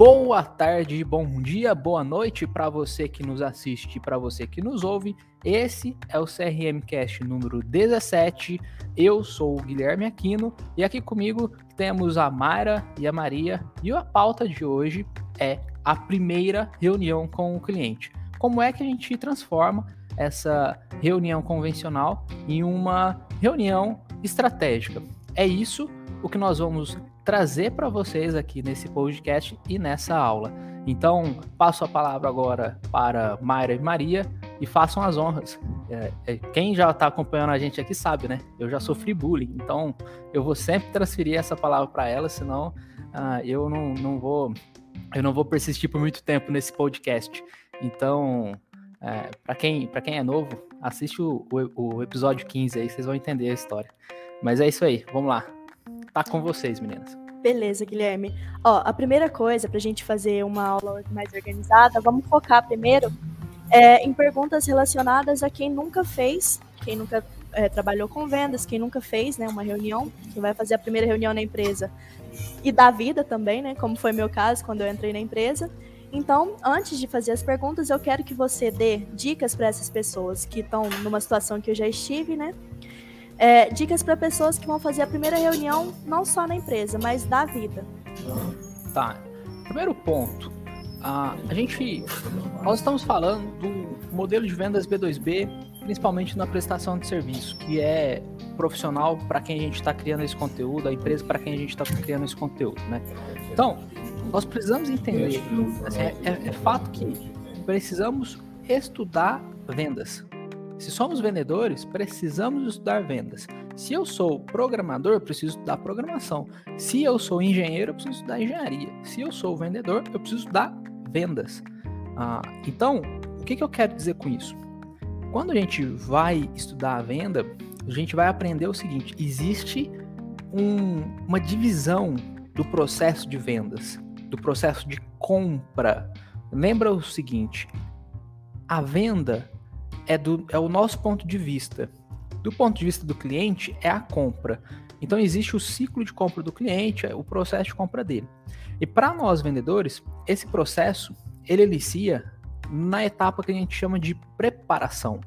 Boa tarde, bom dia, boa noite para você que nos assiste para você que nos ouve. Esse é o CRM Cast número 17. Eu sou o Guilherme Aquino e aqui comigo temos a Mayra e a Maria. E a pauta de hoje é a primeira reunião com o cliente. Como é que a gente transforma essa reunião convencional em uma reunião estratégica? É isso o que nós vamos trazer para vocês aqui nesse podcast e nessa aula. Então, passo a palavra agora para Mayra e Maria e façam as honras. É, é, quem já está acompanhando a gente aqui sabe, né? Eu já sofri bullying, então eu vou sempre transferir essa palavra para elas, senão uh, eu não, não vou eu não vou persistir por muito tempo nesse podcast. Então, é, para quem, quem é novo, assiste o, o, o episódio 15 aí, vocês vão entender a história. Mas é isso aí, vamos lá. Tá com vocês, meninas. Beleza, Guilherme. Ó, a primeira coisa para a gente fazer uma aula mais organizada, vamos focar primeiro é, em perguntas relacionadas a quem nunca fez, quem nunca é, trabalhou com vendas, quem nunca fez, né, uma reunião, quem vai fazer a primeira reunião na empresa e da vida também, né, como foi meu caso quando eu entrei na empresa. Então, antes de fazer as perguntas, eu quero que você dê dicas para essas pessoas que estão numa situação que eu já estive, né, é, dicas para pessoas que vão fazer a primeira reunião, não só na empresa, mas da vida. Tá. Primeiro ponto. a gente. Nós estamos falando do modelo de vendas B2B, principalmente na prestação de serviço, que é profissional para quem a gente está criando esse conteúdo, a empresa para quem a gente está criando esse conteúdo, né? Então, nós precisamos entender, é, é, é fato que precisamos estudar vendas. Se somos vendedores, precisamos estudar vendas. Se eu sou programador, preciso estudar programação. Se eu sou engenheiro, eu preciso estudar engenharia. Se eu sou vendedor, eu preciso estudar vendas. Ah, então, o que, que eu quero dizer com isso? Quando a gente vai estudar a venda, a gente vai aprender o seguinte: existe um, uma divisão do processo de vendas, do processo de compra. Lembra o seguinte: a venda é, do, é o nosso ponto de vista. Do ponto de vista do cliente, é a compra. Então existe o ciclo de compra do cliente, é o processo de compra dele. E para nós vendedores, esse processo ele inicia na etapa que a gente chama de preparação.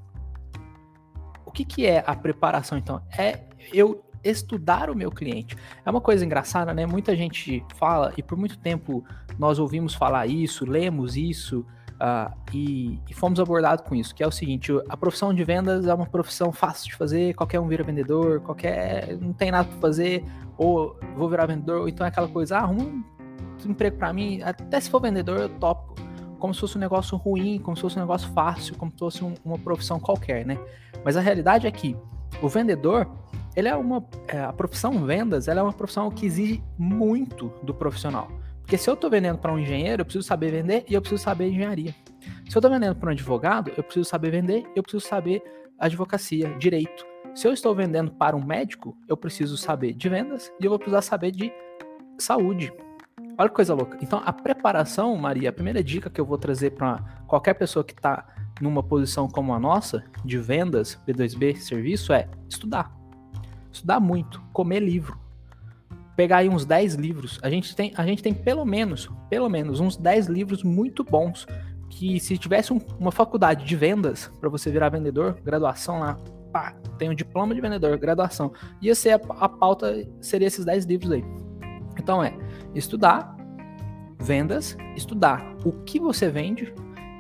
O que, que é a preparação então? É eu estudar o meu cliente. É uma coisa engraçada, né? Muita gente fala, e por muito tempo nós ouvimos falar isso, lemos isso, Uh, e, e, fomos abordados com isso, que é o seguinte: a profissão de vendas é uma profissão fácil de fazer, qualquer um vira vendedor, qualquer não tem nada para fazer, ou vou virar vendedor, ou então é aquela coisa, ah, arruma um emprego para mim, até se for vendedor eu topo, como se fosse um negócio ruim, como se fosse um negócio fácil, como se fosse um, uma profissão qualquer, né? Mas a realidade é que o vendedor, ele é uma, é, a profissão vendas, ela é uma profissão que exige muito do profissional. Porque se eu estou vendendo para um engenheiro, eu preciso saber vender e eu preciso saber engenharia. Se eu estou vendendo para um advogado, eu preciso saber vender e eu preciso saber advocacia, direito. Se eu estou vendendo para um médico, eu preciso saber de vendas e eu vou precisar saber de saúde. Olha que coisa louca. Então, a preparação, Maria, a primeira dica que eu vou trazer para qualquer pessoa que está numa posição como a nossa, de vendas, B2B, serviço, é estudar. Estudar muito, comer livro pegar aí uns 10 livros. A gente tem, a gente tem pelo menos, pelo menos uns 10 livros muito bons que se tivesse um, uma faculdade de vendas para você virar vendedor, graduação lá, pá, tem um diploma de vendedor, graduação. Ia ser a, a pauta seria esses 10 livros aí. Então é estudar vendas, estudar o que você vende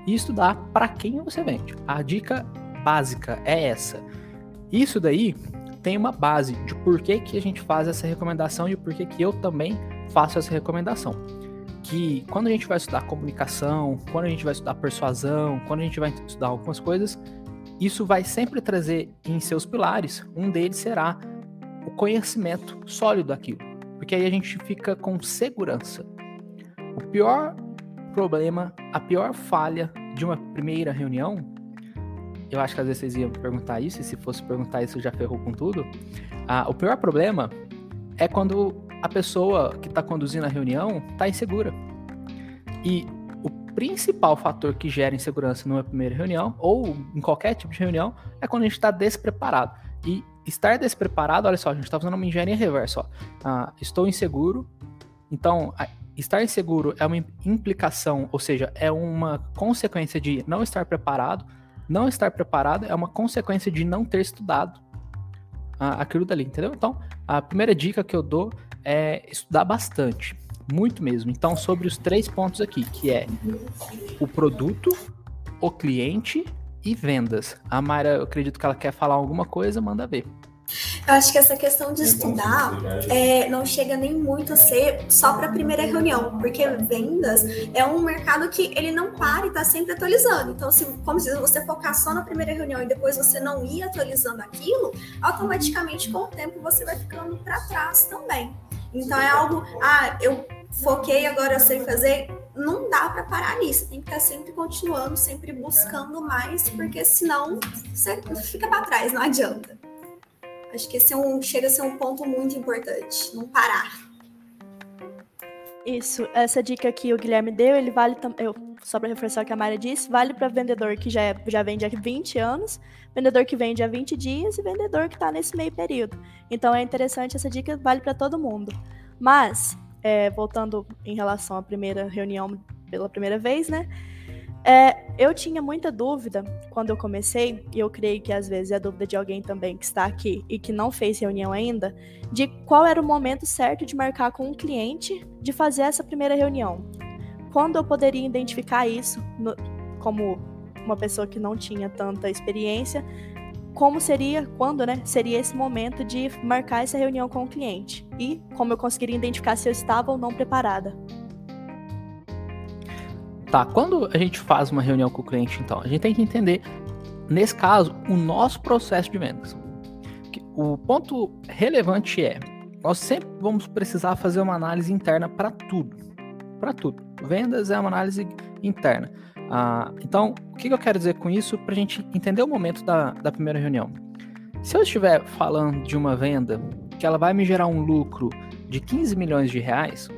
e estudar para quem você vende. A dica básica é essa. Isso daí tem uma base de por que, que a gente faz essa recomendação e o porquê que eu também faço essa recomendação. Que quando a gente vai estudar comunicação, quando a gente vai estudar persuasão, quando a gente vai estudar algumas coisas, isso vai sempre trazer em seus pilares, um deles será o conhecimento sólido daquilo. Porque aí a gente fica com segurança. O pior problema, a pior falha de uma primeira reunião eu acho que às vezes vocês iam perguntar isso, e se fosse perguntar isso já ferrou com tudo. Ah, o pior problema é quando a pessoa que está conduzindo a reunião está insegura. E o principal fator que gera insegurança numa primeira reunião, ou em qualquer tipo de reunião, é quando a gente está despreparado. E estar despreparado, olha só, a gente está fazendo uma engenharia reversa. Ah, estou inseguro, então estar inseguro é uma implicação, ou seja, é uma consequência de não estar preparado. Não estar preparado é uma consequência de não ter estudado aquilo dali, entendeu? Então, a primeira dica que eu dou é estudar bastante, muito mesmo. Então, sobre os três pontos aqui, que é o produto, o cliente e vendas. A Mayra, eu acredito que ela quer falar alguma coisa, manda ver. Eu acho que essa questão de estudar é, não chega nem muito a ser só para a primeira reunião, porque vendas é um mercado que ele não para e está sempre atualizando. Então, se, como se você focar só na primeira reunião e depois você não ir atualizando aquilo, automaticamente com o tempo você vai ficando para trás também. Então é algo, ah, eu foquei, agora eu sei fazer. Não dá para parar nisso, tem que estar tá sempre continuando, sempre buscando mais, porque senão você fica para trás, não adianta. Acho que esse é um, chega a ser um ponto muito importante, não parar. Isso, essa dica que o Guilherme deu, ele vale também, só para reforçar o que a Maria disse, vale para vendedor que já, é, já vende há 20 anos, vendedor que vende há 20 dias e vendedor que está nesse meio período. Então é interessante, essa dica vale para todo mundo. Mas, é, voltando em relação à primeira reunião pela primeira vez, né? É, eu tinha muita dúvida quando eu comecei, e eu creio que às vezes é a dúvida de alguém também que está aqui e que não fez reunião ainda, de qual era o momento certo de marcar com um cliente de fazer essa primeira reunião. Quando eu poderia identificar isso no, como uma pessoa que não tinha tanta experiência, como seria, quando, né, seria esse momento de marcar essa reunião com o cliente e como eu conseguiria identificar se eu estava ou não preparada. Tá, quando a gente faz uma reunião com o cliente, então, a gente tem que entender, nesse caso, o nosso processo de vendas. O ponto relevante é, nós sempre vamos precisar fazer uma análise interna para tudo. Para tudo. Vendas é uma análise interna. Ah, então, o que eu quero dizer com isso para a gente entender o momento da, da primeira reunião? Se eu estiver falando de uma venda que ela vai me gerar um lucro de 15 milhões de reais,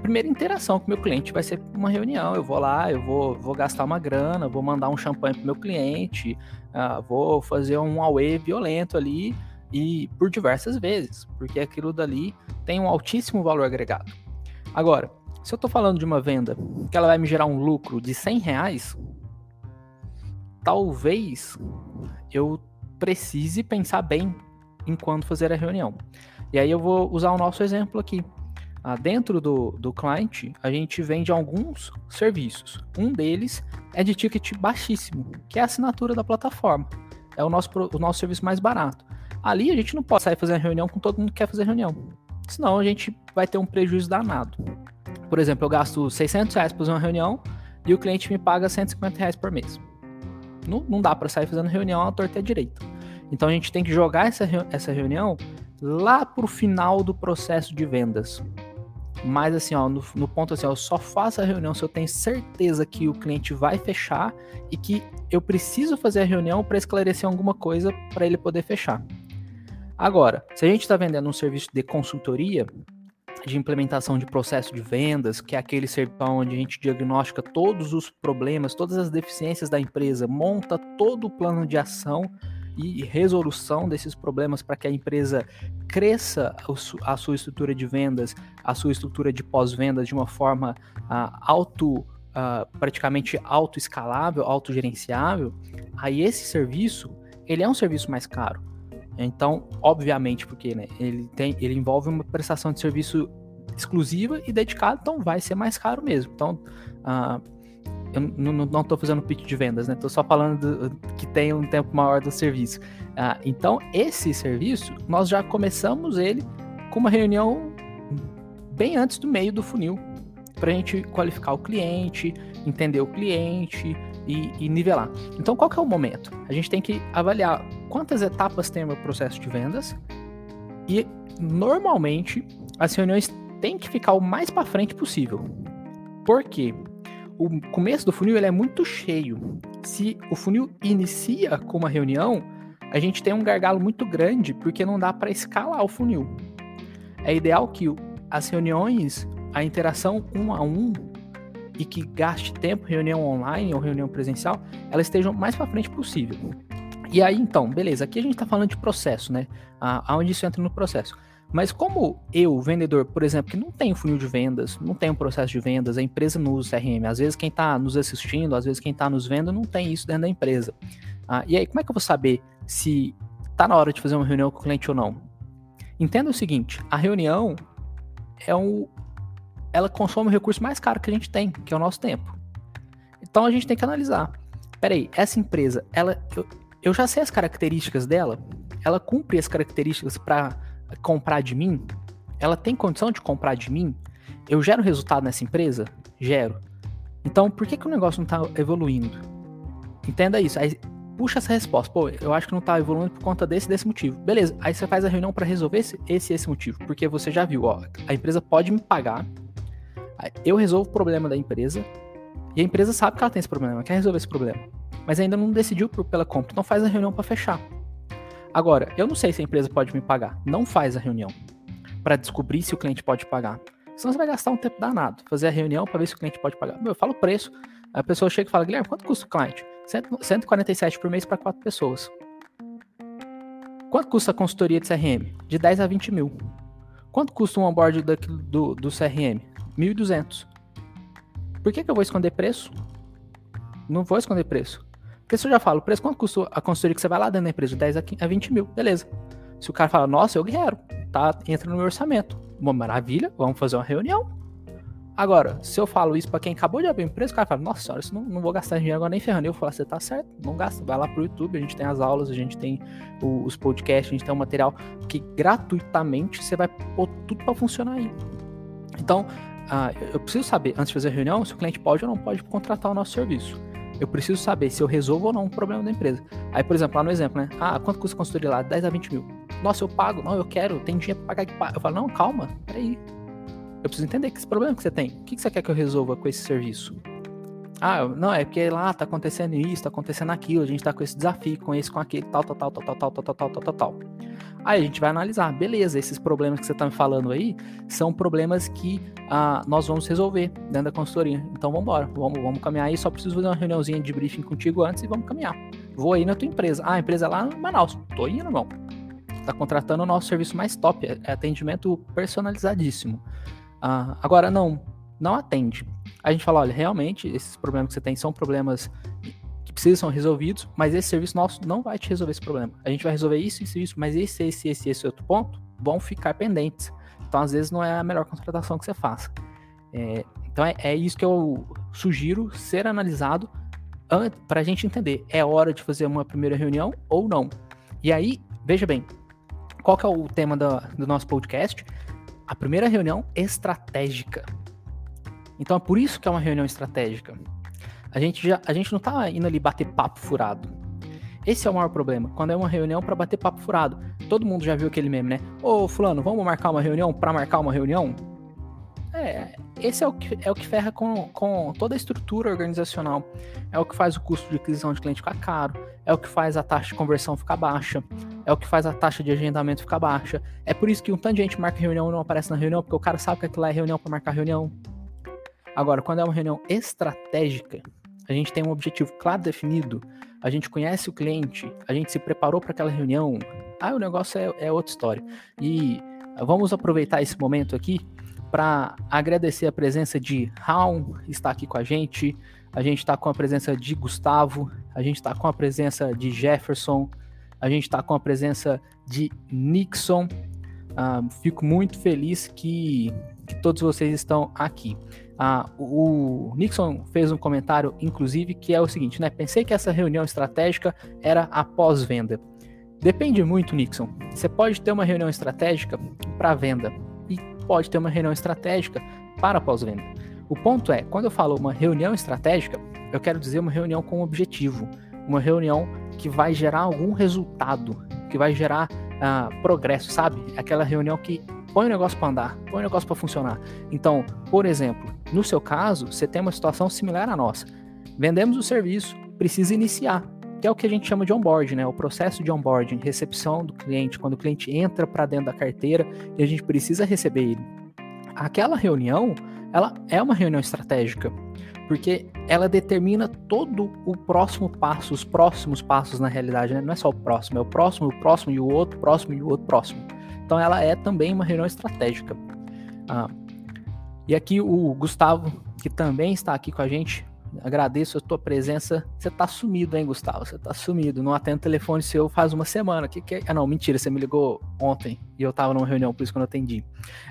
primeira interação com o meu cliente vai ser uma reunião. Eu vou lá, eu vou, vou gastar uma grana, vou mandar um champanhe pro meu cliente, uh, vou fazer um away violento ali e por diversas vezes, porque aquilo dali tem um altíssimo valor agregado. Agora, se eu estou falando de uma venda que ela vai me gerar um lucro de 100 reais, talvez eu precise pensar bem em quando fazer a reunião. E aí eu vou usar o nosso exemplo aqui. Ah, dentro do, do client, a gente vende alguns serviços. Um deles é de ticket baixíssimo, que é a assinatura da plataforma. É o nosso, o nosso serviço mais barato. Ali a gente não pode sair fazendo reunião com todo mundo que quer fazer reunião. Senão a gente vai ter um prejuízo danado. Por exemplo, eu gasto 600 reais para fazer uma reunião e o cliente me paga 150 reais por mês. Não, não dá para sair fazendo reunião à torta e à direita. Então a gente tem que jogar essa, essa reunião lá para o final do processo de vendas. Mas assim, ó, no, no, ponto assim, ó, eu só faço a reunião se eu tenho certeza que o cliente vai fechar e que eu preciso fazer a reunião para esclarecer alguma coisa para ele poder fechar. Agora, se a gente está vendendo um serviço de consultoria, de implementação de processo de vendas, que é aquele serviço onde a gente diagnostica todos os problemas, todas as deficiências da empresa, monta todo o plano de ação e resolução desses problemas para que a empresa cresça a sua estrutura de vendas, a sua estrutura de pós-vendas de uma forma uh, auto, uh, praticamente autoescalável, autogerenciável, aí esse serviço ele é um serviço mais caro. Então, obviamente, porque né, ele, tem, ele envolve uma prestação de serviço exclusiva e dedicada, então vai ser mais caro mesmo. Então, uh, eu não estou fazendo pitch de vendas, né? Estou só falando do, que tem um tempo maior do serviço. Ah, então, esse serviço, nós já começamos ele com uma reunião bem antes do meio do funil, para a gente qualificar o cliente, entender o cliente e, e, nivelar. Então, qual é o momento? A gente tem que avaliar quantas etapas tem o meu processo de vendas e, normalmente, as reuniões têm que ficar o mais para frente possível. Por quê? O começo do funil ele é muito cheio. Se o funil inicia com uma reunião, a gente tem um gargalo muito grande porque não dá para escalar o funil. É ideal que as reuniões, a interação um a um e que gaste tempo reunião online ou reunião presencial, elas estejam mais para frente possível. E aí, então, beleza, aqui a gente está falando de processo, né? Aonde isso entra no processo. Mas como eu, vendedor, por exemplo, que não tem funil de vendas, não tem um processo de vendas, a empresa não usa CRM, às vezes quem está nos assistindo, às vezes quem está nos vendo não tem isso dentro da empresa. Ah, e aí, como é que eu vou saber se está na hora de fazer uma reunião com o cliente ou não? Entenda o seguinte, a reunião é um, ela consome o recurso mais caro que a gente tem, que é o nosso tempo. Então a gente tem que analisar. Peraí, essa empresa, ela, eu, eu já sei as características dela, ela cumpre as características para comprar de mim? Ela tem condição de comprar de mim? Eu gero resultado nessa empresa? Gero. Então, por que, que o negócio não está evoluindo? Entenda isso. Aí, puxa essa resposta. Pô, eu acho que não está evoluindo por conta desse desse motivo. Beleza. Aí você faz a reunião para resolver esse, esse esse motivo. Porque você já viu, ó, a empresa pode me pagar. Eu resolvo o problema da empresa. E a empresa sabe que ela tem esse problema, quer resolver esse problema. Mas ainda não decidiu por, pela compra. Então faz a reunião para fechar. Agora, eu não sei se a empresa pode me pagar. Não faz a reunião para descobrir se o cliente pode pagar. Senão você vai gastar um tempo danado. Fazer a reunião para ver se o cliente pode pagar. Eu falo o preço. A pessoa chega e fala, Guilherme, quanto custa o cliente? 147 por mês para quatro pessoas. Quanto custa a consultoria de CRM? De 10 a 20 mil. Quanto custa um onboard do, do, do CRM? 1.200. Por que, que eu vou esconder preço? Não vou esconder preço. Porque se eu já falo, o preço quanto custa a consultoria que você vai lá dentro da empresa? 10 a 20 mil, beleza. Se o cara fala, nossa, eu quero, tá, entra no meu orçamento. Uma maravilha, vamos fazer uma reunião. Agora, se eu falo isso para quem acabou de abrir empresa, o cara fala, nossa senhora, isso não, não vou gastar dinheiro agora nem ferrando. Eu falo, você tá certo, não gasta. Vai lá pro YouTube, a gente tem as aulas, a gente tem os podcasts, a gente tem um material que gratuitamente você vai pôr tudo para funcionar aí. Então, uh, eu preciso saber, antes de fazer a reunião, se o cliente pode ou não pode contratar o nosso serviço. Eu preciso saber se eu resolvo ou não um problema da empresa. Aí, por exemplo, lá no exemplo, né? Ah, quanto custa a consultoria lá? 10 a 20 mil. Nossa, eu pago. Não, eu quero. Tem dinheiro pra pagar. Eu falo, não, calma. Peraí. Eu preciso entender que esse problema que você tem. O que você quer que eu resolva com esse serviço? Ah, não, é porque lá tá acontecendo isso, tá acontecendo aquilo, a gente tá com esse desafio, com esse, com aquele, tal, tal, tal, tal, tal, tal, tal, tal, tal, tal. Aí a gente vai analisar, beleza, esses problemas que você tá me falando aí são problemas que ah, nós vamos resolver dentro da consultoria. Então vamos embora, vamos, vamos caminhar aí, só preciso fazer uma reuniãozinha de briefing contigo antes e vamos caminhar. Vou aí na tua empresa. Ah, a empresa é lá em Manaus. Tô indo, irmão. Tá contratando o nosso serviço mais top, é atendimento personalizadíssimo. Ah, agora não, não atende. A gente fala, olha, realmente esses problemas que você tem são problemas que precisam ser resolvidos, mas esse serviço nosso não vai te resolver esse problema. A gente vai resolver isso, isso, isso, mas esse, esse, esse, esse outro ponto vão ficar pendentes. Então, às vezes, não é a melhor contratação que você faça. É, então, é, é, isso que eu sugiro ser analisado para a gente entender. É hora de fazer uma primeira reunião ou não? E aí, veja bem, qual que é o tema da, do nosso podcast? A primeira reunião estratégica. Então é por isso que é uma reunião estratégica. A gente, já, a gente não tá indo ali bater papo furado. Esse é o maior problema. Quando é uma reunião para bater papo furado. Todo mundo já viu aquele meme, né? Ô, fulano, vamos marcar uma reunião para marcar uma reunião? É, esse é o que, é o que ferra com, com toda a estrutura organizacional. É o que faz o custo de aquisição de cliente ficar caro. É o que faz a taxa de conversão ficar baixa. É o que faz a taxa de agendamento ficar baixa. É por isso que um tanto de gente marca reunião e não aparece na reunião, porque o cara sabe que aquilo é reunião para marcar reunião. Agora, quando é uma reunião estratégica, a gente tem um objetivo claro definido, a gente conhece o cliente, a gente se preparou para aquela reunião, ah, o negócio é, é outra história. E vamos aproveitar esse momento aqui para agradecer a presença de Raul, está aqui com a gente, a gente está com a presença de Gustavo, a gente está com a presença de Jefferson, a gente está com a presença de Nixon. Uh, fico muito feliz que, que todos vocês estão aqui. Ah, o Nixon fez um comentário, inclusive, que é o seguinte, né? Pensei que essa reunião estratégica era após venda. Depende muito, Nixon. Você pode ter uma reunião estratégica para venda e pode ter uma reunião estratégica para pós-venda. O ponto é, quando eu falo uma reunião estratégica, eu quero dizer uma reunião com objetivo, uma reunião que vai gerar algum resultado, que vai gerar uh, progresso, sabe? Aquela reunião que põe o negócio para andar, põe o negócio para funcionar. Então, por exemplo, no seu caso, você tem uma situação similar à nossa. Vendemos o serviço, precisa iniciar, que é o que a gente chama de onboarding, né? O processo de onboarding, recepção do cliente, quando o cliente entra para dentro da carteira e a gente precisa receber ele. Aquela reunião, ela é uma reunião estratégica, porque ela determina todo o próximo passo, os próximos passos na realidade, né? Não é só o próximo, é o próximo, o próximo e o outro, próximo e o outro próximo. Então ela é também uma reunião estratégica. Ah, e aqui o Gustavo, que também está aqui com a gente, agradeço a tua presença. Você tá sumido, hein, Gustavo? Você tá sumido. Não atendo telefone seu faz uma semana. Que que é? Ah, não, mentira, você me ligou ontem e eu tava numa reunião, por isso que eu não atendi.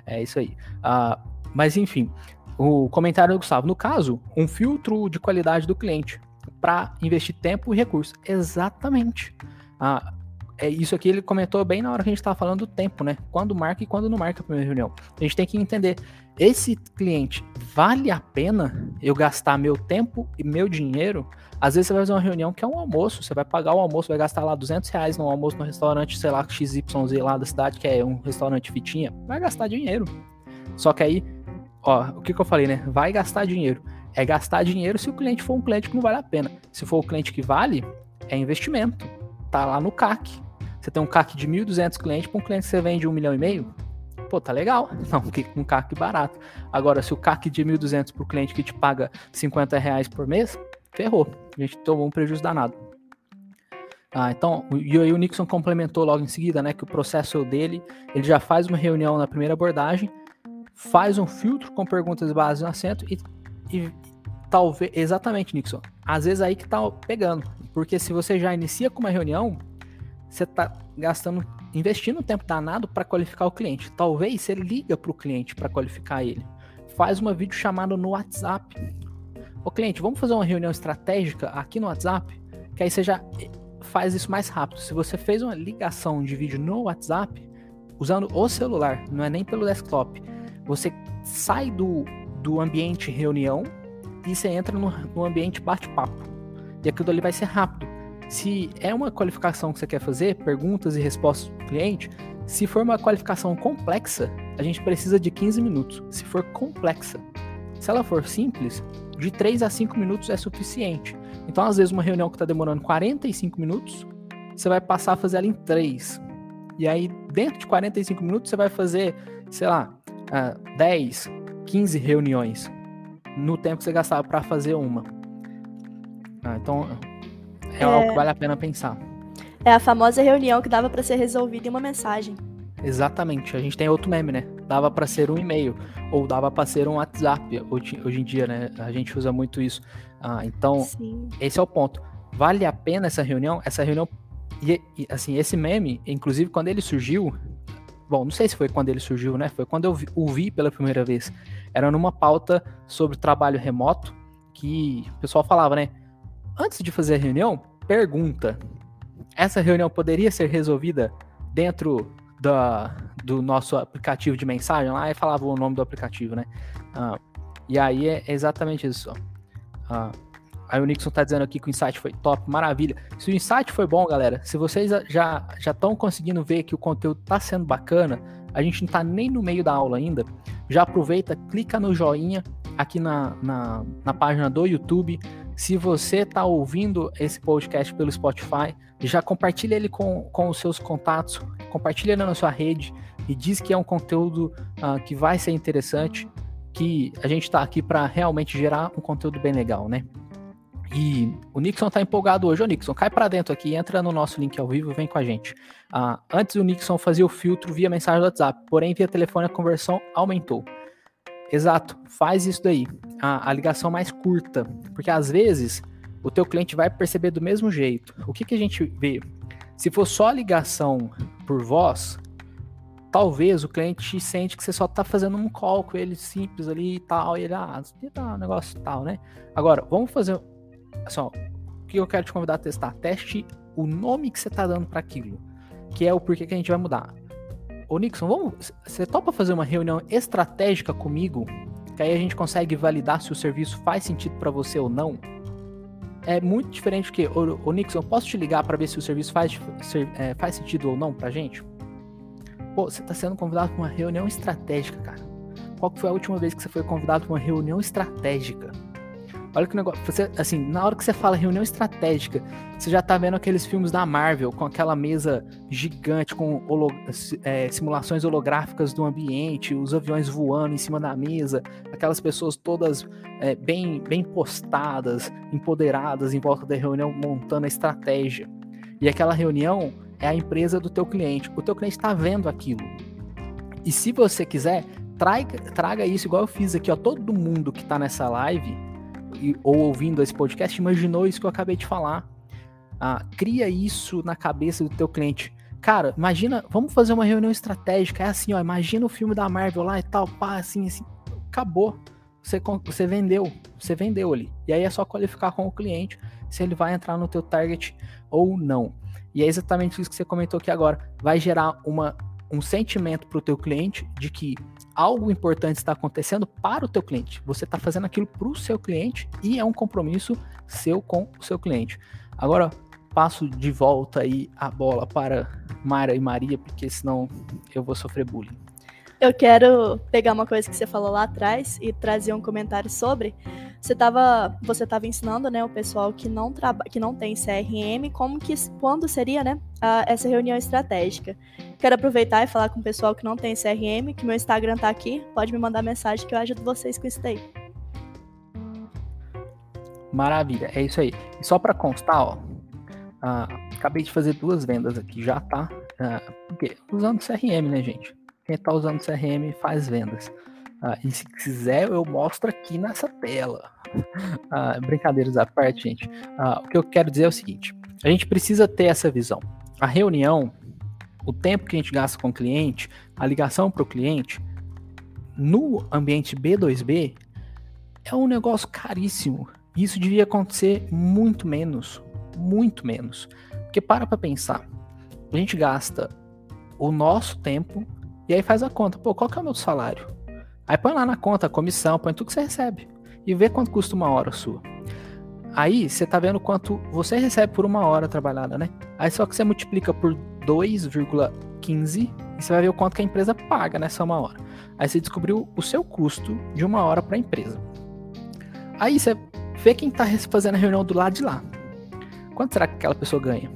É isso aí. Ah, mas enfim, o comentário do Gustavo. No caso, um filtro de qualidade do cliente para investir tempo e recursos. Exatamente. Ah, é isso aqui ele comentou bem na hora que a gente estava falando do tempo, né? Quando marca e quando não marca a primeira reunião. A gente tem que entender, esse cliente vale a pena eu gastar meu tempo e meu dinheiro? Às vezes você vai fazer uma reunião que é um almoço, você vai pagar o almoço, vai gastar lá 200 reais no almoço no restaurante, sei lá, XYZ lá da cidade, que é um restaurante fitinha, vai gastar dinheiro. Só que aí, ó, o que, que eu falei, né? Vai gastar dinheiro. É gastar dinheiro se o cliente for um cliente que não vale a pena. Se for o cliente que vale, é investimento. Tá lá no CAC. Você tem um CAC de 1.200 clientes para um cliente que você vende um milhão e meio, pô, tá legal. Não, um CAC barato. Agora, se o CAC de 1.200 para o cliente que te paga 50 reais por mês, ferrou. A gente tomou um prejuízo danado. Ah, então, e aí o Nixon complementou logo em seguida, né, que o processo dele, ele já faz uma reunião na primeira abordagem, faz um filtro com perguntas básicas no assento e, e talvez, exatamente, Nixon, às vezes aí que tá pegando, porque se você já inicia com uma reunião, você está gastando, investindo um tempo danado para qualificar o cliente. Talvez você liga para o cliente para qualificar ele. Faz uma videochamada no WhatsApp. Ô cliente, vamos fazer uma reunião estratégica aqui no WhatsApp? Que aí você já faz isso mais rápido. Se você fez uma ligação de vídeo no WhatsApp, usando o celular, não é nem pelo desktop, você sai do, do ambiente reunião e você entra no, no ambiente bate-papo. E aquilo ali vai ser rápido. Se é uma qualificação que você quer fazer, perguntas e respostas do cliente, se for uma qualificação complexa, a gente precisa de 15 minutos. Se for complexa, se ela for simples, de 3 a 5 minutos é suficiente. Então, às vezes, uma reunião que está demorando 45 minutos, você vai passar a fazer ela em 3. E aí, dentro de 45 minutos, você vai fazer, sei lá, 10, 15 reuniões no tempo que você gastava para fazer uma. Ah, então, é, é algo que vale a pena pensar. É a famosa reunião que dava para ser resolvida em uma mensagem. Exatamente. A gente tem outro meme, né? Dava para ser um e-mail ou dava para ser um WhatsApp. Hoje, hoje, em dia, né? A gente usa muito isso. Ah, então, Sim. esse é o ponto. Vale a pena essa reunião? Essa reunião e, e, assim, esse meme, inclusive quando ele surgiu, bom, não sei se foi quando ele surgiu, né? Foi quando eu vi, o vi pela primeira vez. Era numa pauta sobre trabalho remoto que o pessoal falava, né? Antes de fazer a reunião, pergunta: essa reunião poderia ser resolvida dentro da, do nosso aplicativo de mensagem lá? E falava o nome do aplicativo, né? Ah, e aí é exatamente isso. Ah, aí o Nixon tá dizendo aqui que o insight foi top, maravilha. Se o insight foi bom, galera, se vocês já já estão conseguindo ver que o conteúdo tá sendo bacana, a gente não tá nem no meio da aula ainda, já aproveita, clica no joinha aqui na, na, na página do YouTube, se você está ouvindo esse podcast pelo Spotify, já compartilha ele com, com os seus contatos, compartilha na sua rede e diz que é um conteúdo uh, que vai ser interessante, que a gente está aqui para realmente gerar um conteúdo bem legal, né? E o Nixon está empolgado hoje. Ô Nixon, cai para dentro aqui, entra no nosso link ao vivo, vem com a gente. Uh, antes o Nixon fazia o filtro via mensagem do WhatsApp, porém via telefone a conversão aumentou. Exato, faz isso daí. A, a, ligação mais curta. Porque às vezes o teu cliente vai perceber do mesmo jeito. O que, que a gente vê? Se for só ligação por voz, talvez o cliente sente que você só está fazendo um call com ele simples ali e tal. E ele, ah, um negócio tal, né? Agora, vamos fazer. Só, o que eu quero te convidar a testar? Teste o nome que você está dando para aquilo. Que é o porquê que a gente vai mudar. Ô Nixon, vamos, você topa fazer uma reunião estratégica comigo? Que aí a gente consegue validar se o serviço faz sentido para você ou não? É muito diferente que, ô, ô Nixon, posso te ligar para ver se o serviço faz, é, faz sentido ou não pra gente? Pô, você tá sendo convidado para uma reunião estratégica, cara. Qual foi a última vez que você foi convidado para uma reunião estratégica? Olha que negócio. Você, assim, na hora que você fala reunião estratégica, você já tá vendo aqueles filmes da Marvel com aquela mesa gigante com holo, é, simulações holográficas do ambiente, os aviões voando em cima da mesa, aquelas pessoas todas é, bem, bem postadas, empoderadas em volta da reunião, montando a estratégia. E aquela reunião é a empresa do teu cliente. O teu cliente está vendo aquilo. E se você quiser, traga, traga isso igual eu fiz aqui, ó. Todo mundo que está nessa live ou ouvindo esse podcast imaginou isso que eu acabei de falar. Ah, cria isso na cabeça do teu cliente. Cara, imagina, vamos fazer uma reunião estratégica. É assim, ó, imagina o filme da Marvel lá e tal, pá, assim, assim. Acabou. Você, você vendeu, você vendeu ali. E aí é só qualificar com o cliente se ele vai entrar no teu target ou não. E é exatamente isso que você comentou aqui agora. Vai gerar uma, um sentimento para o teu cliente de que algo importante está acontecendo para o teu cliente. Você está fazendo aquilo para o seu cliente e é um compromisso seu com o seu cliente. Agora passo de volta aí a bola para Mara e Maria, porque senão eu vou sofrer bullying. Eu quero pegar uma coisa que você falou lá atrás e trazer um comentário sobre. Você estava você tava ensinando, né, o pessoal que não traba, que não tem CRM, como que quando seria, né, a, essa reunião estratégica. Quero aproveitar e falar com o pessoal que não tem CRM, que meu Instagram tá aqui, pode me mandar mensagem que eu ajudo vocês com isso daí. Maravilha, é isso aí. E só para constar, ó, uh, acabei de fazer duas vendas aqui já, tá? Uh, porque usando CRM, né, gente? Quem está usando CRM faz vendas. Ah, e se quiser, eu mostro aqui nessa tela. Ah, brincadeiras à parte, gente. Ah, o que eu quero dizer é o seguinte: a gente precisa ter essa visão. A reunião, o tempo que a gente gasta com o cliente, a ligação para o cliente, no ambiente B2B, é um negócio caríssimo. Isso devia acontecer muito menos. Muito menos. Porque para para pensar. A gente gasta o nosso tempo e aí faz a conta. Pô, qual que é o meu salário? Aí põe lá na conta a comissão, põe tudo que você recebe. E vê quanto custa uma hora sua. Aí você tá vendo quanto você recebe por uma hora trabalhada, né? Aí só que você multiplica por 2,15 e você vai ver o quanto que a empresa paga nessa uma hora. Aí você descobriu o seu custo de uma hora para a empresa. Aí você vê quem tá fazendo a reunião do lado de lá. Quanto será que aquela pessoa ganha?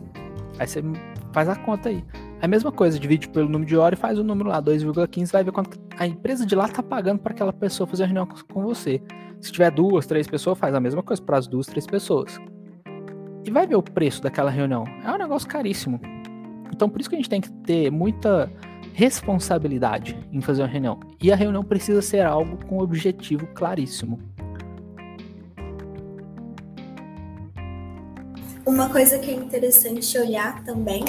Aí você faz a conta aí. É a mesma coisa, divide pelo número de horas e faz o número lá, 2,15, vai ver quanto a empresa de lá tá pagando para aquela pessoa fazer a reunião com você. Se tiver duas, três pessoas, faz a mesma coisa para as duas, três pessoas. E vai ver o preço daquela reunião. É um negócio caríssimo. Então por isso que a gente tem que ter muita responsabilidade em fazer uma reunião. E a reunião precisa ser algo com objetivo claríssimo. Uma coisa que é interessante olhar também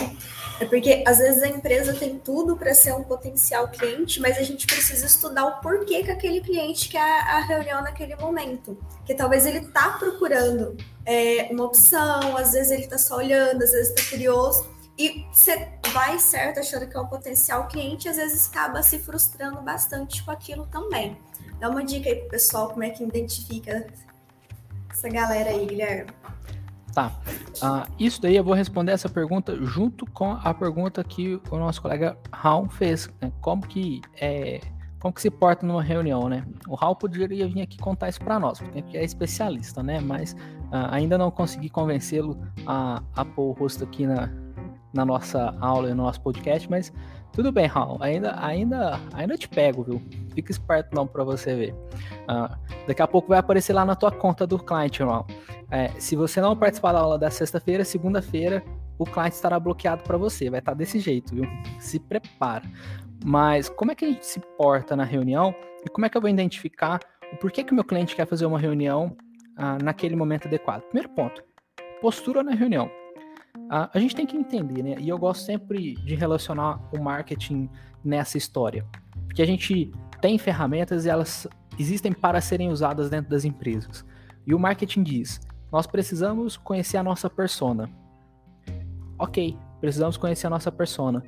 é porque às vezes a empresa tem tudo para ser um potencial cliente, mas a gente precisa estudar o porquê que aquele cliente quer a reunião naquele momento. Que talvez ele está procurando é, uma opção, às vezes ele está só olhando, às vezes está curioso. E você vai certo achando que é um potencial cliente, às vezes acaba se frustrando bastante com aquilo também. Dá uma dica aí pro pessoal como é que identifica essa galera aí, Guilherme. Tá. Uh, isso daí eu vou responder essa pergunta junto com a pergunta que o nosso colega Raul fez. Né? Como que é, como que se porta numa reunião, né? O Raul poderia vir aqui contar isso para nós, porque é especialista, né? Mas uh, ainda não consegui convencê-lo a, a pôr o rosto aqui na, na nossa aula e no nosso podcast, mas tudo bem, Raul, ainda, ainda, ainda te pego, viu? Fica esperto não para você ver. Uh, daqui a pouco vai aparecer lá na tua conta do cliente, Raul. É, se você não participar da aula da sexta-feira, segunda-feira o cliente estará bloqueado para você. Vai estar tá desse jeito, viu? Se prepara. Mas como é que a gente se porta na reunião e como é que eu vou identificar o porquê que o meu cliente quer fazer uma reunião ah, naquele momento adequado? Primeiro ponto, postura na reunião. Ah, a gente tem que entender, né? E eu gosto sempre de relacionar o marketing nessa história. Porque a gente tem ferramentas e elas existem para serem usadas dentro das empresas. E o marketing diz: nós precisamos conhecer a nossa persona. Ok, precisamos conhecer a nossa persona.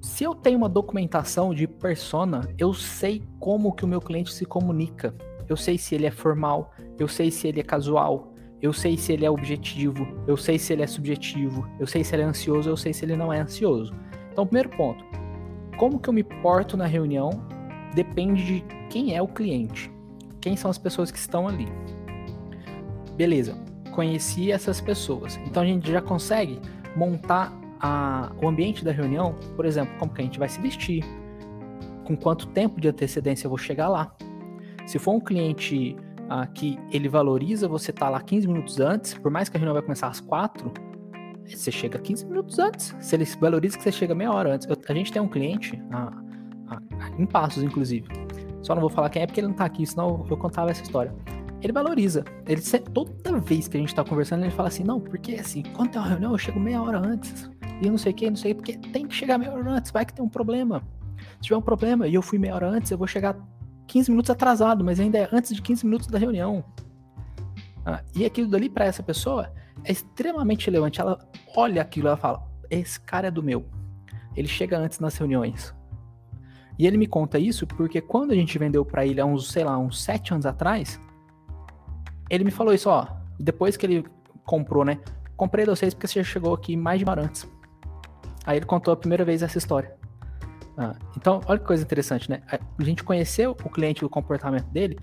Se eu tenho uma documentação de persona, eu sei como que o meu cliente se comunica. Eu sei se ele é formal, eu sei se ele é casual, eu sei se ele é objetivo, eu sei se ele é subjetivo, eu sei se ele é ansioso, eu sei se ele não é ansioso. Então, primeiro ponto, como que eu me porto na reunião depende de quem é o cliente, quem são as pessoas que estão ali. beleza, conheci essas pessoas. Então a gente já consegue montar a, o ambiente da reunião, por exemplo, como que a gente vai se vestir, com quanto tempo de antecedência eu vou chegar lá. Se for um cliente ah, que ele valoriza você estar tá lá 15 minutos antes, por mais que a reunião vai começar às 4, você chega 15 minutos antes. Se ele valoriza que você chega meia hora antes. Eu, a gente tem um cliente, ah, em Passos, inclusive. Só não vou falar quem é porque ele não tá aqui, senão eu contava essa história. Ele valoriza. Ele toda vez que a gente tá conversando, ele fala assim: não, porque assim, quando tem uma reunião, eu chego meia hora antes. E não sei o que, não sei porque tem que chegar meia hora antes, vai que tem um problema. Se tiver um problema e eu fui meia hora antes, eu vou chegar 15 minutos atrasado, mas ainda é antes de 15 minutos da reunião. Ah, e aquilo dali para essa pessoa é extremamente relevante. Ela olha aquilo ela fala: esse cara é do meu. Ele chega antes nas reuniões. E ele me conta isso porque quando a gente vendeu para ele há uns, sei lá, uns sete anos atrás, ele me falou isso, ó. Depois que ele comprou, né? Comprei vocês porque você chegou aqui mais de hora antes. Aí ele contou a primeira vez essa história. Ah, então, olha que coisa interessante, né? A gente conhecer o cliente, o comportamento dele,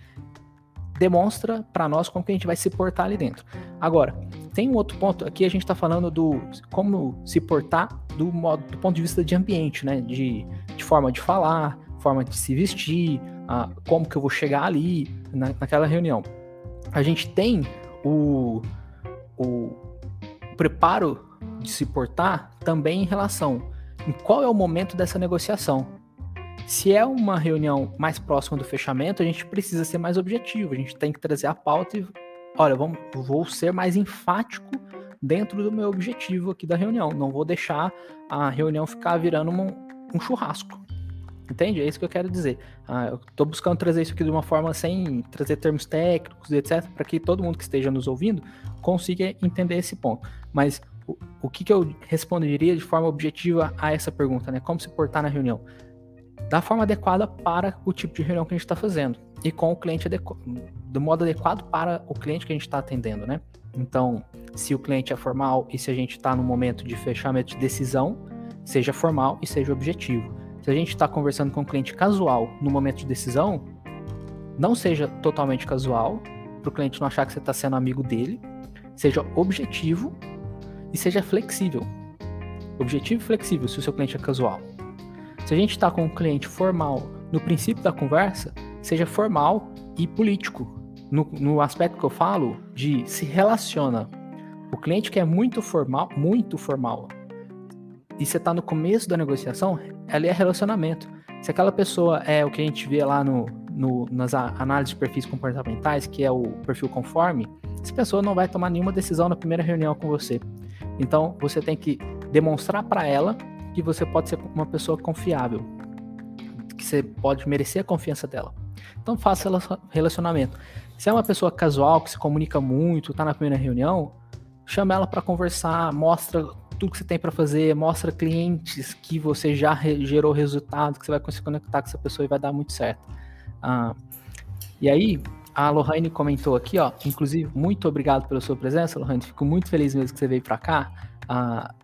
demonstra para nós como que a gente vai se portar ali dentro. Agora, tem um outro ponto, aqui a gente está falando do como se portar do, modo, do ponto de vista de ambiente, né? De, de forma de falar, forma de se vestir, ah, como que eu vou chegar ali na, naquela reunião. A gente tem o, o preparo de se portar também em relação em qual é o momento dessa negociação. Se é uma reunião mais próxima do fechamento, a gente precisa ser mais objetivo, a gente tem que trazer a pauta e, olha, vamos, vou ser mais enfático dentro do meu objetivo aqui da reunião. Não vou deixar a reunião ficar virando uma, um churrasco. Entende? É isso que eu quero dizer. Ah, eu estou buscando trazer isso aqui de uma forma sem trazer termos técnicos, etc., para que todo mundo que esteja nos ouvindo consiga entender esse ponto. Mas o, que, que eu responderia de forma objetiva a essa pergunta, né? Como se portar na reunião? Da forma adequada para o tipo de reunião que a gente está fazendo e com o cliente do modo adequado para o cliente que a gente está atendendo, né? Então, se o cliente é formal e se a gente está no momento de fechamento de decisão, seja formal e seja objetivo. Se a gente está conversando com um cliente casual no momento de decisão, não seja totalmente casual, para o cliente não achar que você está sendo amigo dele, seja objetivo e seja flexível. Objetivo flexível se o seu cliente é casual. Se a gente está com um cliente formal no princípio da conversa, seja formal e político. No, no aspecto que eu falo de se relaciona. O cliente que é muito formal, muito formal, e você está no começo da negociação, ali é relacionamento. Se aquela pessoa é o que a gente vê lá no, no, nas análises de perfis comportamentais, que é o perfil conforme, essa pessoa não vai tomar nenhuma decisão na primeira reunião com você. Então, você tem que demonstrar para ela que você pode ser uma pessoa confiável, que você pode merecer a confiança dela. Então, faça relacionamento. Se é uma pessoa casual, que se comunica muito, está na primeira reunião, chama ela para conversar, mostra tudo que você tem para fazer, mostra clientes que você já gerou resultado, que você vai conseguir conectar com essa pessoa e vai dar muito certo. Ah, e aí, a Lohane comentou aqui, ó. Inclusive, muito obrigado pela sua presença, Lohane. Fico muito feliz mesmo que você veio para cá. Ah,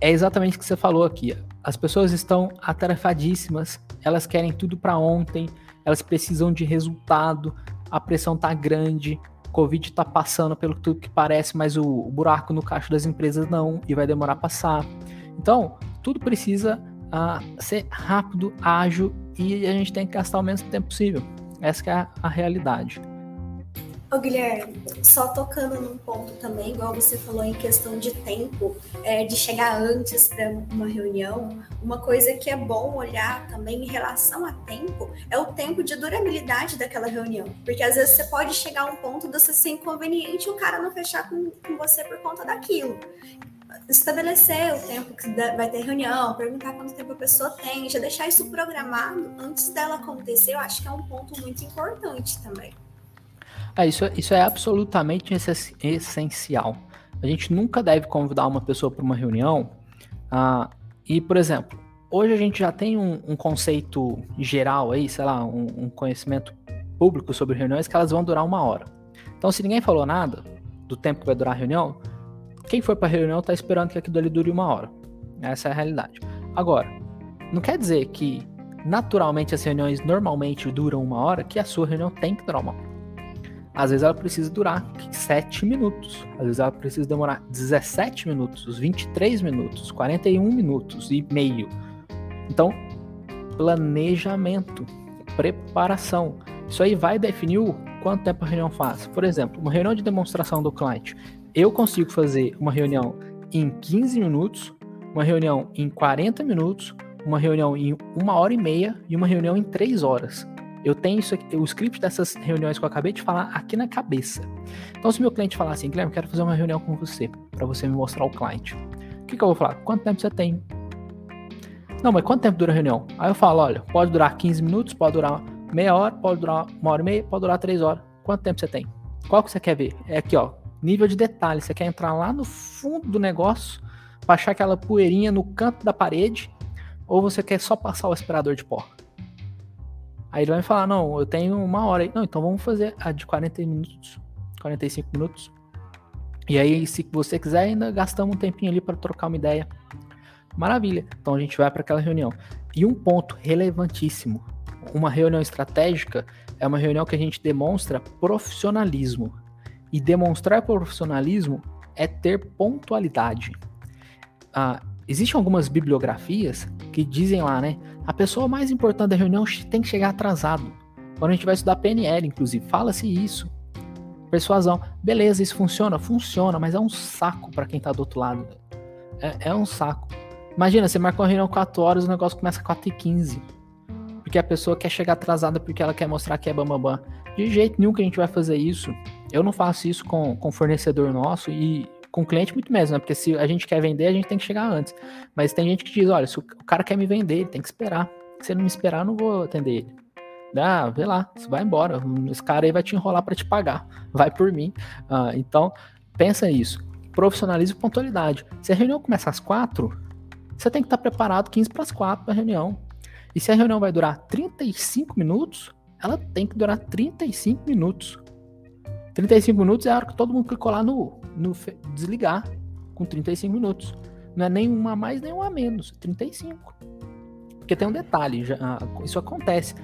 é exatamente o que você falou aqui. As pessoas estão atarefadíssimas, elas querem tudo para ontem, elas precisam de resultado, a pressão tá grande, Covid tá passando pelo tudo que parece, mas o, o buraco no caixa das empresas não, e vai demorar a passar. Então, tudo precisa uh, ser rápido, ágil, e a gente tem que gastar o menos tempo possível. Essa é a, a realidade. Ô Guilherme, só tocando num ponto também, igual você falou em questão de tempo, é, de chegar antes para uma reunião, uma coisa que é bom olhar também em relação a tempo é o tempo de durabilidade daquela reunião. Porque às vezes você pode chegar a um ponto de você ser inconveniente e o cara não fechar com, com você por conta daquilo estabelecer o tempo que vai ter reunião, perguntar quanto tempo a pessoa tem, já deixar isso programado antes dela acontecer, eu acho que é um ponto muito importante também. É, isso, isso é absolutamente essencial. A gente nunca deve convidar uma pessoa para uma reunião ah, e, por exemplo, hoje a gente já tem um, um conceito geral aí, sei lá, um, um, conhecimento público sobre reuniões que elas vão durar uma hora. Então, se ninguém falou nada do tempo que vai durar a reunião, quem foi para reunião está esperando que aquilo ali dure uma hora. Essa é a realidade. Agora, não quer dizer que naturalmente as reuniões normalmente duram uma hora, que a sua reunião tem que durar uma hora. Às vezes ela precisa durar 7 minutos, às vezes ela precisa demorar 17 minutos, 23 minutos, 41 minutos e meio. Então, planejamento, preparação. Isso aí vai definir o quanto tempo a reunião faz. Por exemplo, uma reunião de demonstração do cliente. Eu consigo fazer uma reunião em 15 minutos, uma reunião em 40 minutos, uma reunião em uma hora e meia e uma reunião em três horas. Eu tenho isso aqui, o script dessas reuniões que eu acabei de falar aqui na cabeça. Então, se meu cliente falar assim, Guilherme, quero fazer uma reunião com você, para você me mostrar o cliente. O que, que eu vou falar? Quanto tempo você tem? Não, mas quanto tempo dura a reunião? Aí eu falo, olha, pode durar 15 minutos, pode durar meia hora, pode durar uma hora e meia, pode durar três horas. Quanto tempo você tem? Qual que você quer ver? É aqui, ó, nível de detalhe. Você quer entrar lá no fundo do negócio, achar aquela poeirinha no canto da parede, ou você quer só passar o aspirador de pó? Aí ele vai me falar, não, eu tenho uma hora aí. Não, então vamos fazer a de 40 minutos, 45 minutos. E aí, se você quiser, ainda gastamos um tempinho ali para trocar uma ideia. Maravilha. Então a gente vai para aquela reunião. E um ponto relevantíssimo: uma reunião estratégica é uma reunião que a gente demonstra profissionalismo. E demonstrar profissionalismo é ter pontualidade. Ah, existem algumas bibliografias que dizem lá, né? A pessoa mais importante da reunião tem que chegar atrasado. Quando a gente vai estudar PNL, inclusive, fala-se isso. Persuasão. Beleza, isso funciona? Funciona, mas é um saco para quem tá do outro lado. É, é, um saco. Imagina, você marca uma reunião 4 horas, o negócio começa 4 e 15 Porque a pessoa quer chegar atrasada porque ela quer mostrar que é bambambam. De jeito nenhum que a gente vai fazer isso. Eu não faço isso com, com fornecedor nosso e com cliente muito mesmo, né? Porque se a gente quer vender, a gente tem que chegar antes. Mas tem gente que diz, olha, se o cara quer me vender, ele tem que esperar. Se ele não me esperar, eu não vou atender ele. Ah, vê lá, você vai embora. Esse cara aí vai te enrolar para te pagar. Vai por mim. Ah, então, pensa isso. Profissionalismo e pontualidade. Se a reunião começa às quatro, você tem que estar preparado 15 para as quatro para a reunião. E se a reunião vai durar 35 minutos, ela tem que durar 35 minutos. 35 minutos é a hora que todo mundo clicou lá no, no desligar com 35 minutos. Não é nem uma a mais, nem uma a menos. 35. Porque tem um detalhe, já, ah, isso acontece.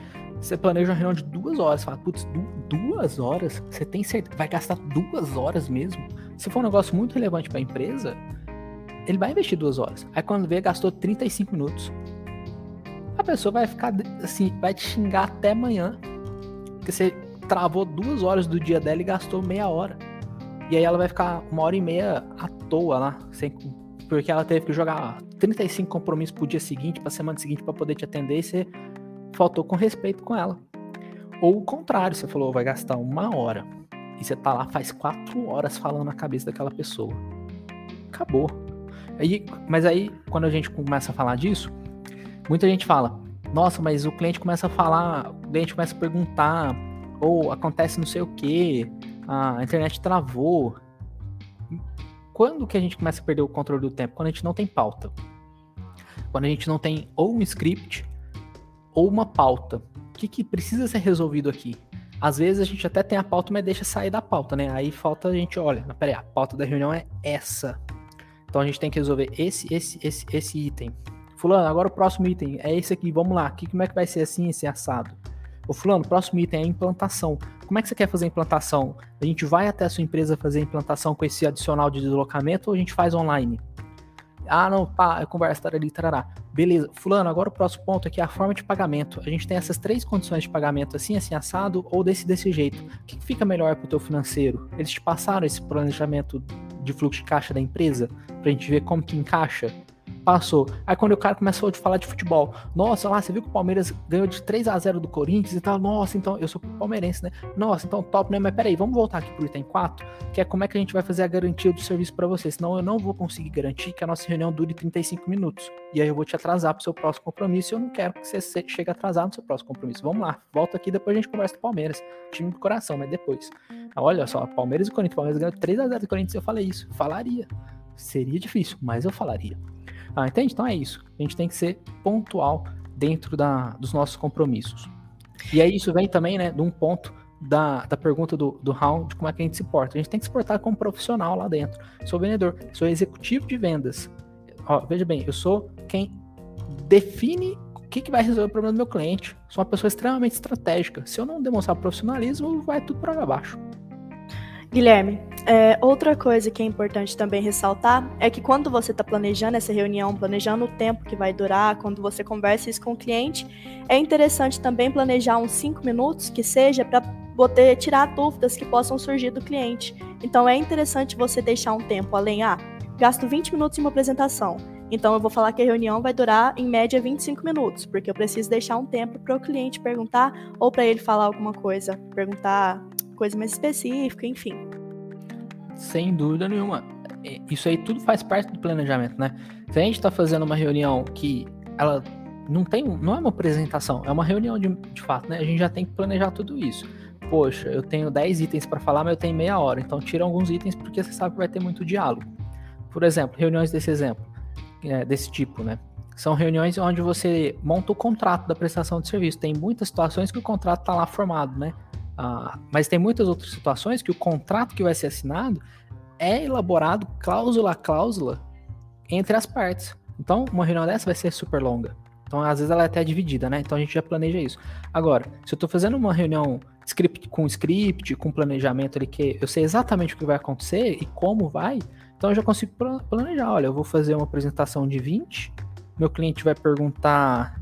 Você planeja uma reunião de duas horas, fala, putz, duas horas? Você tem certeza? Vai gastar duas horas mesmo? Se for um negócio muito relevante para a empresa, ele vai investir duas horas. Aí quando vê, gastou 35 minutos. A pessoa vai ficar assim, vai te xingar até amanhã. Porque você travou duas horas do dia dela e gastou meia hora. E aí ela vai ficar uma hora e meia à toa lá, sem, porque ela teve que jogar 35 compromissos pro dia seguinte, pra semana seguinte, para poder te atender e você faltou com respeito com ela. Ou o contrário, você falou, vai gastar uma hora. E você tá lá faz quatro horas falando na cabeça daquela pessoa. Acabou. Aí, mas aí, quando a gente começa a falar disso, muita gente fala, nossa, mas o cliente começa a falar, o cliente começa a perguntar, ou acontece não sei o que, a internet travou. Quando que a gente começa a perder o controle do tempo? Quando a gente não tem pauta. Quando a gente não tem ou um script ou uma pauta. O que, que precisa ser resolvido aqui? Às vezes a gente até tem a pauta, mas deixa sair da pauta, né? Aí falta a gente, olha, peraí, a pauta da reunião é essa. Então a gente tem que resolver esse, esse, esse, esse item. Fulano, agora o próximo item é esse aqui, vamos lá. Que, como é que vai ser assim, esse assado? Ô fulano, próximo item é a implantação. Como é que você quer fazer a implantação? A gente vai até a sua empresa fazer a implantação com esse adicional de deslocamento ou a gente faz online? Ah, não, pá, é conversa, tarari, tarará. Beleza, fulano, agora o próximo ponto aqui é a forma de pagamento. A gente tem essas três condições de pagamento, assim, assim, assado, ou desse, desse jeito. O que fica melhor para o teu financeiro? Eles te passaram esse planejamento de fluxo de caixa da empresa, para a gente ver como que encaixa? Passou. Aí quando o cara começou a falar de futebol, nossa, lá, você viu que o Palmeiras ganhou de 3 a 0 do Corinthians e tal, nossa, então, eu sou palmeirense, né? Nossa, então top, né? Mas peraí, vamos voltar aqui pro item 4, que é como é que a gente vai fazer a garantia do serviço para você, senão eu não vou conseguir garantir que a nossa reunião dure 35 minutos. E aí eu vou te atrasar pro seu próximo compromisso e eu não quero que você chegue atrasado no seu próximo compromisso. Vamos lá, volta aqui, depois a gente conversa do Palmeiras. Time do coração, mas depois. Olha só, Palmeiras e Corinthians, Palmeiras ganhou 3 a 0 do Corinthians, eu falei isso. Falaria. Seria difícil, mas eu falaria. Ah, entende? Então é isso. A gente tem que ser pontual dentro da, dos nossos compromissos. E aí isso vem também, né, de um ponto da, da pergunta do, do Raul de como é que a gente se porta. A gente tem que se portar como profissional lá dentro. Sou vendedor, sou executivo de vendas. Ó, veja bem, eu sou quem define o que, que vai resolver o problema do meu cliente. Sou uma pessoa extremamente estratégica. Se eu não demonstrar profissionalismo, vai tudo para abaixo. Guilherme, é, outra coisa que é importante também ressaltar é que quando você está planejando essa reunião, planejando o tempo que vai durar, quando você conversa isso com o cliente, é interessante também planejar uns 5 minutos, que seja para poder tirar dúvidas que possam surgir do cliente. Então é interessante você deixar um tempo além, ah, gasto 20 minutos em uma apresentação. Então eu vou falar que a reunião vai durar em média 25 minutos, porque eu preciso deixar um tempo para o cliente perguntar ou para ele falar alguma coisa, perguntar coisa mais específica, enfim. Sem dúvida nenhuma. Isso aí tudo faz parte do planejamento, né? Se a gente está fazendo uma reunião que ela não tem, não é uma apresentação, é uma reunião de, de fato, né? A gente já tem que planejar tudo isso. Poxa, eu tenho 10 itens para falar, mas eu tenho meia hora, então tira alguns itens porque você sabe que vai ter muito diálogo. Por exemplo, reuniões desse exemplo, é, desse tipo, né? São reuniões onde você monta o contrato da prestação de serviço. Tem muitas situações que o contrato está lá formado, né? Ah, mas tem muitas outras situações que o contrato que vai ser assinado é elaborado cláusula a cláusula entre as partes. Então, uma reunião dessa vai ser super longa. Então, às vezes ela é até dividida, né? Então a gente já planeja isso. Agora, se eu estou fazendo uma reunião script, com script, com planejamento ali, que eu sei exatamente o que vai acontecer e como vai, então eu já consigo planejar. Olha, eu vou fazer uma apresentação de 20, meu cliente vai perguntar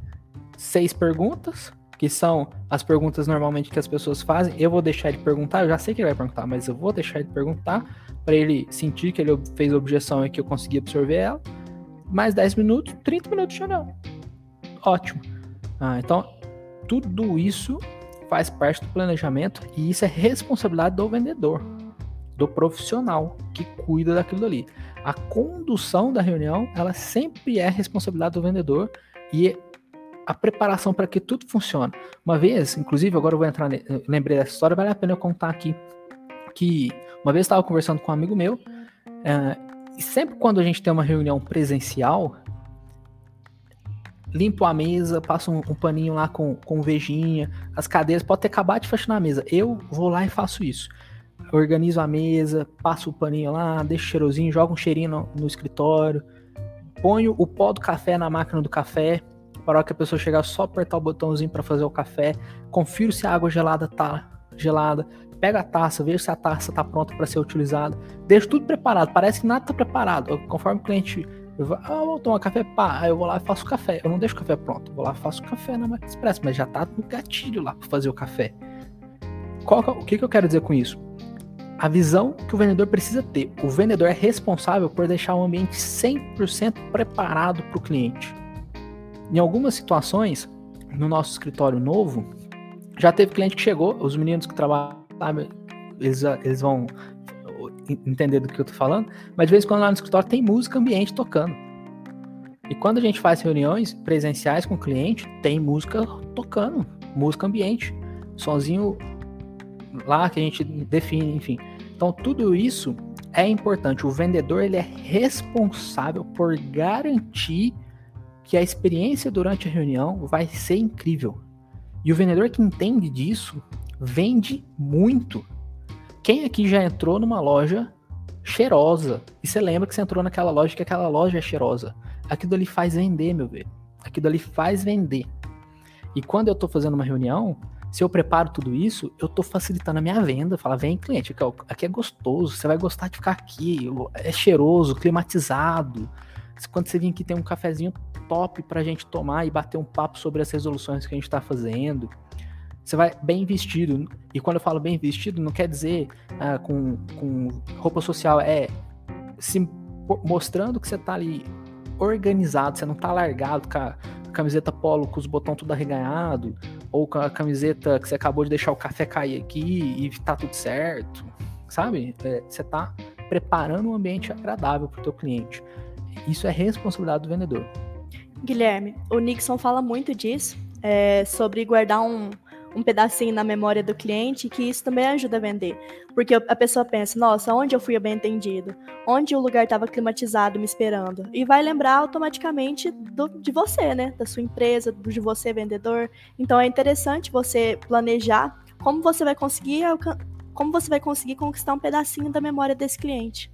seis perguntas, que são as perguntas normalmente que as pessoas fazem. Eu vou deixar ele perguntar, eu já sei que ele vai perguntar, mas eu vou deixar ele perguntar para ele sentir que ele fez a objeção e que eu consegui absorver ela. Mais 10 minutos, 30 minutos de reunião. Ótimo. Ah, então, tudo isso faz parte do planejamento e isso é responsabilidade do vendedor do profissional que cuida daquilo ali. A condução da reunião, ela sempre é responsabilidade do vendedor e a preparação para que tudo funcione. Uma vez, inclusive, agora eu vou entrar, lembrei dessa história, vale a pena eu contar aqui que uma vez estava conversando com um amigo meu é, e sempre quando a gente tem uma reunião presencial, limpo a mesa, passo um, um, paninho lá com, com vejinha, as cadeiras, pode ter acabado de fechar na mesa. Eu vou lá e faço isso organizo a mesa, passo o paninho lá, deixo cheirosinho, jogo um cheirinho no, no escritório, ponho o pó do café na máquina do café, hora que a pessoa chegar só apertar o botãozinho para fazer o café, confiro se a água gelada tá gelada, pega a taça, vejo se a taça tá pronta para ser utilizada, deixo tudo preparado, parece que nada tá preparado, conforme o cliente eu vou, ah, vou tomar café, pá, aí eu vou lá e faço café. Eu não deixo o café pronto, eu vou lá e faço café na máquina express, mas já tá no gatilho lá para fazer o café. Qual, o que, que eu quero dizer com isso? a visão que o vendedor precisa ter. O vendedor é responsável por deixar o ambiente 100% preparado para o cliente. Em algumas situações, no nosso escritório novo, já teve cliente que chegou, os meninos que trabalham, eles, eles vão entender do que eu estou falando, mas de vez em quando lá no escritório tem música ambiente tocando. E quando a gente faz reuniões presenciais com o cliente, tem música tocando, música ambiente, sonzinho lá que a gente define, enfim. Então tudo isso é importante. O vendedor ele é responsável por garantir que a experiência durante a reunião vai ser incrível. E o vendedor que entende disso vende muito. Quem aqui já entrou numa loja cheirosa e você lembra que você entrou naquela loja que aquela loja é cheirosa? Aquilo ali faz vender, meu velho. Aquilo ali faz vender. E quando eu estou fazendo uma reunião, se eu preparo tudo isso, eu estou facilitando a minha venda. Fala, vem cliente, aqui é gostoso, você vai gostar de ficar aqui, é cheiroso, climatizado. Quando você vir aqui tem um cafezinho top para a gente tomar e bater um papo sobre as resoluções que a gente está fazendo. Você vai bem vestido. E quando eu falo bem vestido, não quer dizer ah, com, com roupa social, é se mostrando que você está ali organizado, você não está largado com a camiseta polo com os botões tudo arreganhado, ou com a camiseta que você acabou de deixar o café cair aqui e tá tudo certo, sabe? É, você tá preparando um ambiente agradável para o teu cliente. Isso é responsabilidade do vendedor. Guilherme, o Nixon fala muito disso, é, sobre guardar um, um pedacinho na memória do cliente, que isso também ajuda a vender. Porque a pessoa pensa, nossa, onde eu fui bem atendido? Onde o lugar estava climatizado me esperando? E vai lembrar automaticamente do, de você, né? Da sua empresa, de você, vendedor. Então é interessante você planejar como você vai conseguir como você vai conseguir conquistar um pedacinho da memória desse cliente.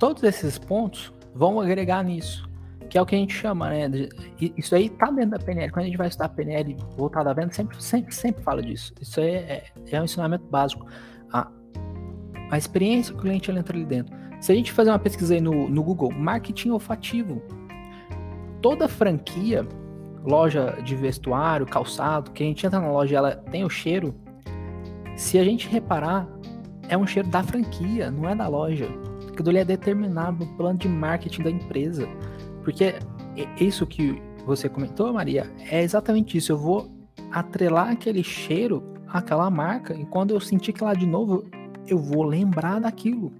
Todos esses pontos vão agregar nisso. que é o que a gente chama, né? Isso aí tá dentro da PNL. Quando a gente vai estudar PNL voltada à venda, sempre, sempre, sempre fala disso. Isso aí é, é um ensinamento básico. A, a experiência que o cliente entra ali dentro. Se a gente fazer uma pesquisa aí no, no Google, marketing olfativo, toda franquia, loja de vestuário, calçado, que a gente entra na loja ela tem o cheiro, se a gente reparar, é um cheiro da franquia, não é da loja. Aquilo é determinado no plano de marketing da empresa. Porque isso que você comentou, Maria, é exatamente isso. Eu vou atrelar aquele cheiro àquela marca e quando eu sentir que lá de novo, eu vou lembrar daquilo.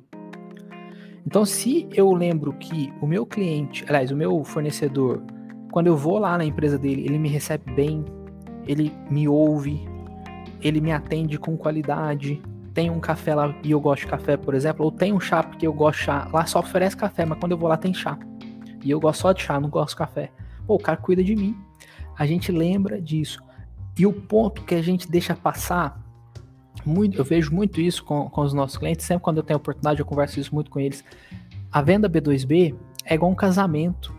Então, se eu lembro que o meu cliente, aliás, o meu fornecedor, quando eu vou lá na empresa dele, ele me recebe bem, ele me ouve, ele me atende com qualidade, tem um café lá e eu gosto de café, por exemplo, ou tem um chá porque eu gosto de chá, lá só oferece café, mas quando eu vou lá tem chá. E eu gosto só de chá, não gosto de café. Pô, o cara cuida de mim. A gente lembra disso. E o ponto que a gente deixa passar, muito, eu vejo muito isso com, com os nossos clientes, sempre quando eu tenho oportunidade, eu converso isso muito com eles. A venda B2B é igual um casamento.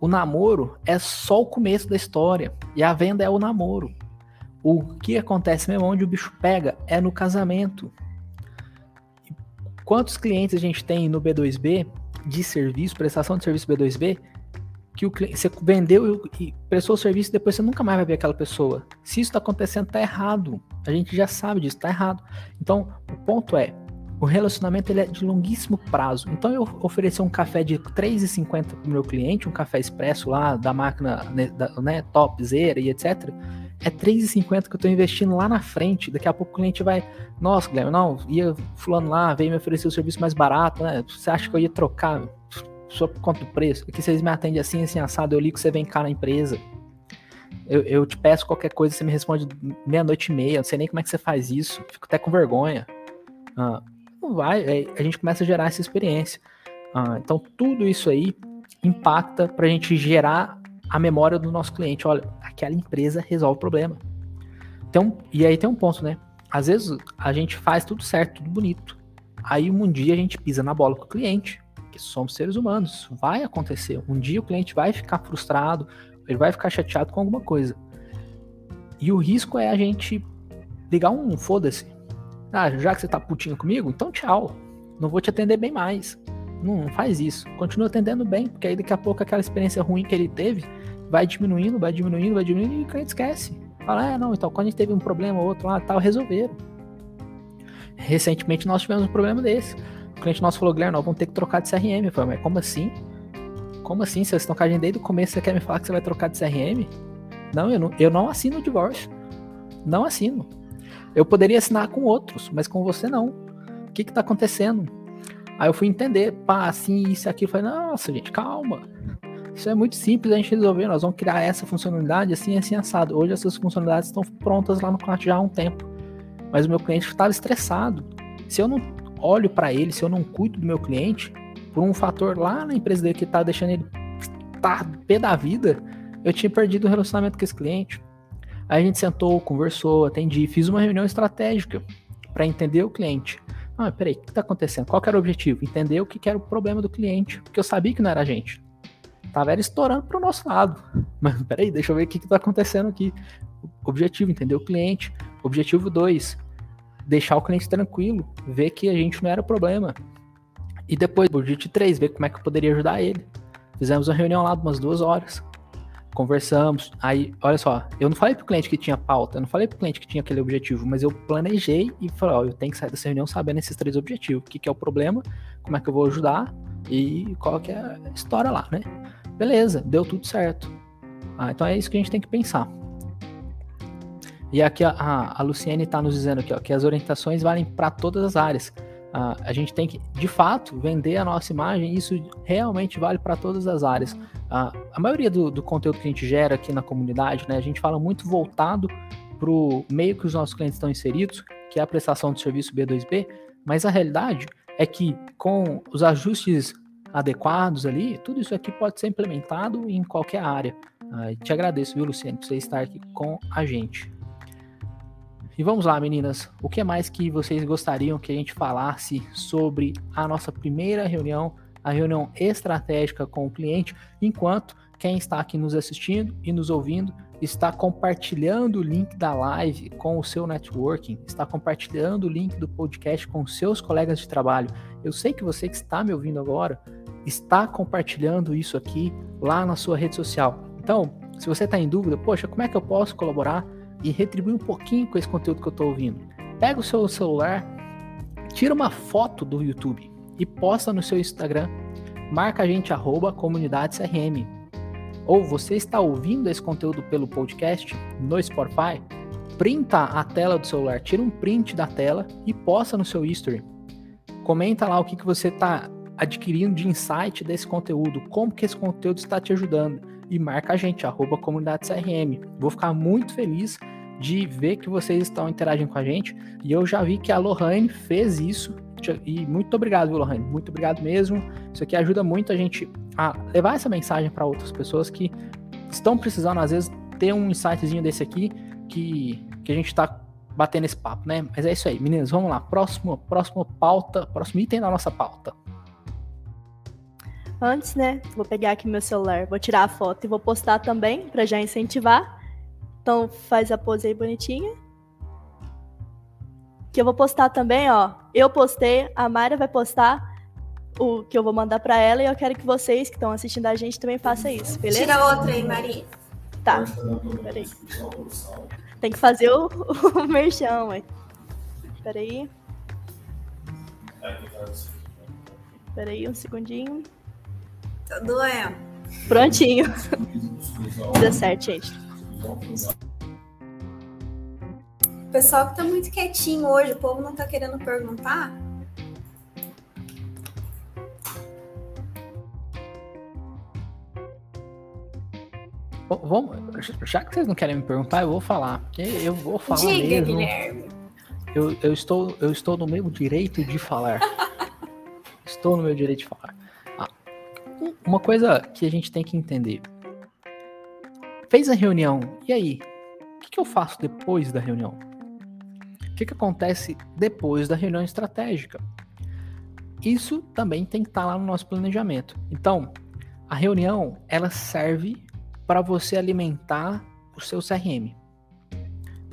O namoro é só o começo da história. E a venda é o namoro. O que acontece mesmo, onde o bicho pega, é no casamento. Quantos clientes a gente tem no B2B de serviço, prestação de serviço B2B, que o cliente, você vendeu e prestou o serviço e depois você nunca mais vai ver aquela pessoa. Se isso está acontecendo, está errado. A gente já sabe disso, está errado. Então, o ponto é, o relacionamento ele é de longuíssimo prazo. Então, eu oferecer um café de R$ 3,50 para o meu cliente, um café expresso lá da máquina né, da, né, topzera e etc., é 3,50 que eu estou investindo lá na frente. Daqui a pouco o cliente vai, nossa, Guilherme, não, ia fulano lá, veio me oferecer o serviço mais barato, né? Você acha que eu ia trocar só por do preço? Aqui vocês me atendem assim, assim, assado, eu ligo você vem cá na empresa. Eu, eu te peço qualquer coisa, você me responde meia-noite e meia, não sei nem como é que você faz isso, fico até com vergonha. Ah, não vai, a gente começa a gerar essa experiência. Ah, então, tudo isso aí impacta para a gente gerar a memória do nosso cliente. Olha, aquela empresa resolve o problema. Então, e aí tem um ponto, né? Às vezes a gente faz tudo certo, tudo bonito. Aí um dia a gente pisa na bola com o cliente, que somos seres humanos. Vai acontecer. Um dia o cliente vai ficar frustrado, ele vai ficar chateado com alguma coisa. E o risco é a gente ligar um foda-se. Ah, já que você tá putinho comigo, então tchau. Não vou te atender bem mais. Não, faz isso. Continua atendendo bem, porque aí daqui a pouco aquela experiência ruim que ele teve vai diminuindo, vai diminuindo, vai diminuindo e o cliente esquece. Fala, é, não, então quando a gente teve um problema ou outro lá, tal, resolveram. Recentemente nós tivemos um problema desse. O cliente nosso falou, Guilherme, nós vamos ter que trocar de CRM. Eu falei, mas como assim? Como assim? Vocês estão com a gente desde o começo, você quer me falar que você vai trocar de CRM? Não, eu não, eu não assino o divórcio. Não assino. Eu poderia assinar com outros, mas com você não. O que está acontecendo? Aí eu fui entender, pá, assim, isso aqui. Falei, nossa, gente, calma. Isso é muito simples a gente resolver. Nós vamos criar essa funcionalidade assim, assim, assado. Hoje essas funcionalidades estão prontas lá no cliente já há um tempo. Mas o meu cliente estava estressado. Se eu não olho para ele, se eu não cuido do meu cliente, por um fator lá na empresa dele que tá deixando ele tá pé da vida, eu tinha perdido o relacionamento com esse cliente. Aí a gente sentou, conversou, atendi, fiz uma reunião estratégica para entender o cliente. Ah, peraí, o que está acontecendo? Qual era o objetivo? Entender o que era o problema do cliente, porque eu sabia que não era a gente tava era estourando pro nosso lado. Mas peraí, deixa eu ver o que, que tá acontecendo aqui. Objetivo, entender o cliente. Objetivo 2, deixar o cliente tranquilo, ver que a gente não era o problema. E depois, objetivo 3, ver como é que eu poderia ajudar ele. Fizemos uma reunião lá de umas duas horas. Conversamos. Aí, olha só, eu não falei pro cliente que tinha pauta, eu não falei pro cliente que tinha aquele objetivo, mas eu planejei e falei, ó, eu tenho que sair dessa reunião sabendo esses três objetivos. O que, que é o problema, como é que eu vou ajudar e qual que é a história lá, né? Beleza, deu tudo certo. Ah, então é isso que a gente tem que pensar. E aqui a, a, Luciene está nos dizendo aqui, ó, que as orientações valem para todas as áreas. A gente tem que, de fato, vender a nossa imagem, isso realmente vale para todas as áreas. Ah, a maioria do, do, conteúdo que a gente gera aqui na comunidade, né, a gente fala muito voltado para o meio que os nossos clientes estão inseridos, que é a prestação de serviço B2B, mas a realidade é que com os ajustes adequados ali, tudo isso aqui pode ser implementado em qualquer área. Ah, te agradeço, viu, Luciano, por você estar aqui com a gente. E vamos lá, meninas. O que mais que vocês gostariam que a gente falasse sobre a nossa primeira reunião a reunião estratégica com o cliente, enquanto quem está aqui nos assistindo e nos ouvindo está compartilhando o link da live com o seu networking, está compartilhando o link do podcast com seus colegas de trabalho. Eu sei que você que está me ouvindo agora está compartilhando isso aqui lá na sua rede social. Então, se você está em dúvida, poxa, como é que eu posso colaborar e retribuir um pouquinho com esse conteúdo que eu estou ouvindo? Pega o seu celular, tira uma foto do YouTube e posta no seu Instagram. Marca a gente arroba comunidade CRM. Ou você está ouvindo esse conteúdo pelo podcast no Spotify, printa a tela do celular, tira um print da tela e posta no seu history. Comenta lá o que, que você está adquirindo de insight desse conteúdo, como que esse conteúdo está te ajudando e marca a gente, arroba comunidade CRM. Vou ficar muito feliz de ver que vocês estão interagindo com a gente e eu já vi que a Lohane fez isso e muito obrigado, Lohane? Muito obrigado mesmo. Isso aqui ajuda muito a gente a levar essa mensagem para outras pessoas que estão precisando, às vezes, ter um insightzinho desse aqui que, que a gente está batendo esse papo, né? Mas é isso aí, meninas, vamos lá. Próximo, próximo pauta, próximo item da nossa pauta. Antes, né, vou pegar aqui meu celular, vou tirar a foto e vou postar também para já incentivar. Então faz a pose aí bonitinha. Que eu vou postar também, ó. Eu postei, a Mayra vai postar o que eu vou mandar para ela e eu quero que vocês que estão assistindo a gente também façam isso, beleza? Tira outra aí, Maria. Tá. Peraí. Tem que fazer o, o merchan, ué. Peraí. Peraí, um segundinho. Tô doendo. Prontinho. Deu certo, gente. O pessoal que tá muito quietinho hoje, o povo não tá querendo perguntar. Vamos, já que vocês não querem me perguntar, eu vou falar. Eu vou falar Diga, mesmo. Guilherme. Eu, eu, estou, eu estou no meu direito de falar. estou no meu direito de falar. Uma coisa que a gente tem que entender. Fez a reunião, e aí? O que, que eu faço depois da reunião? O que, que acontece depois da reunião estratégica? Isso também tem que estar lá no nosso planejamento. Então, a reunião ela serve para você alimentar o seu CRM.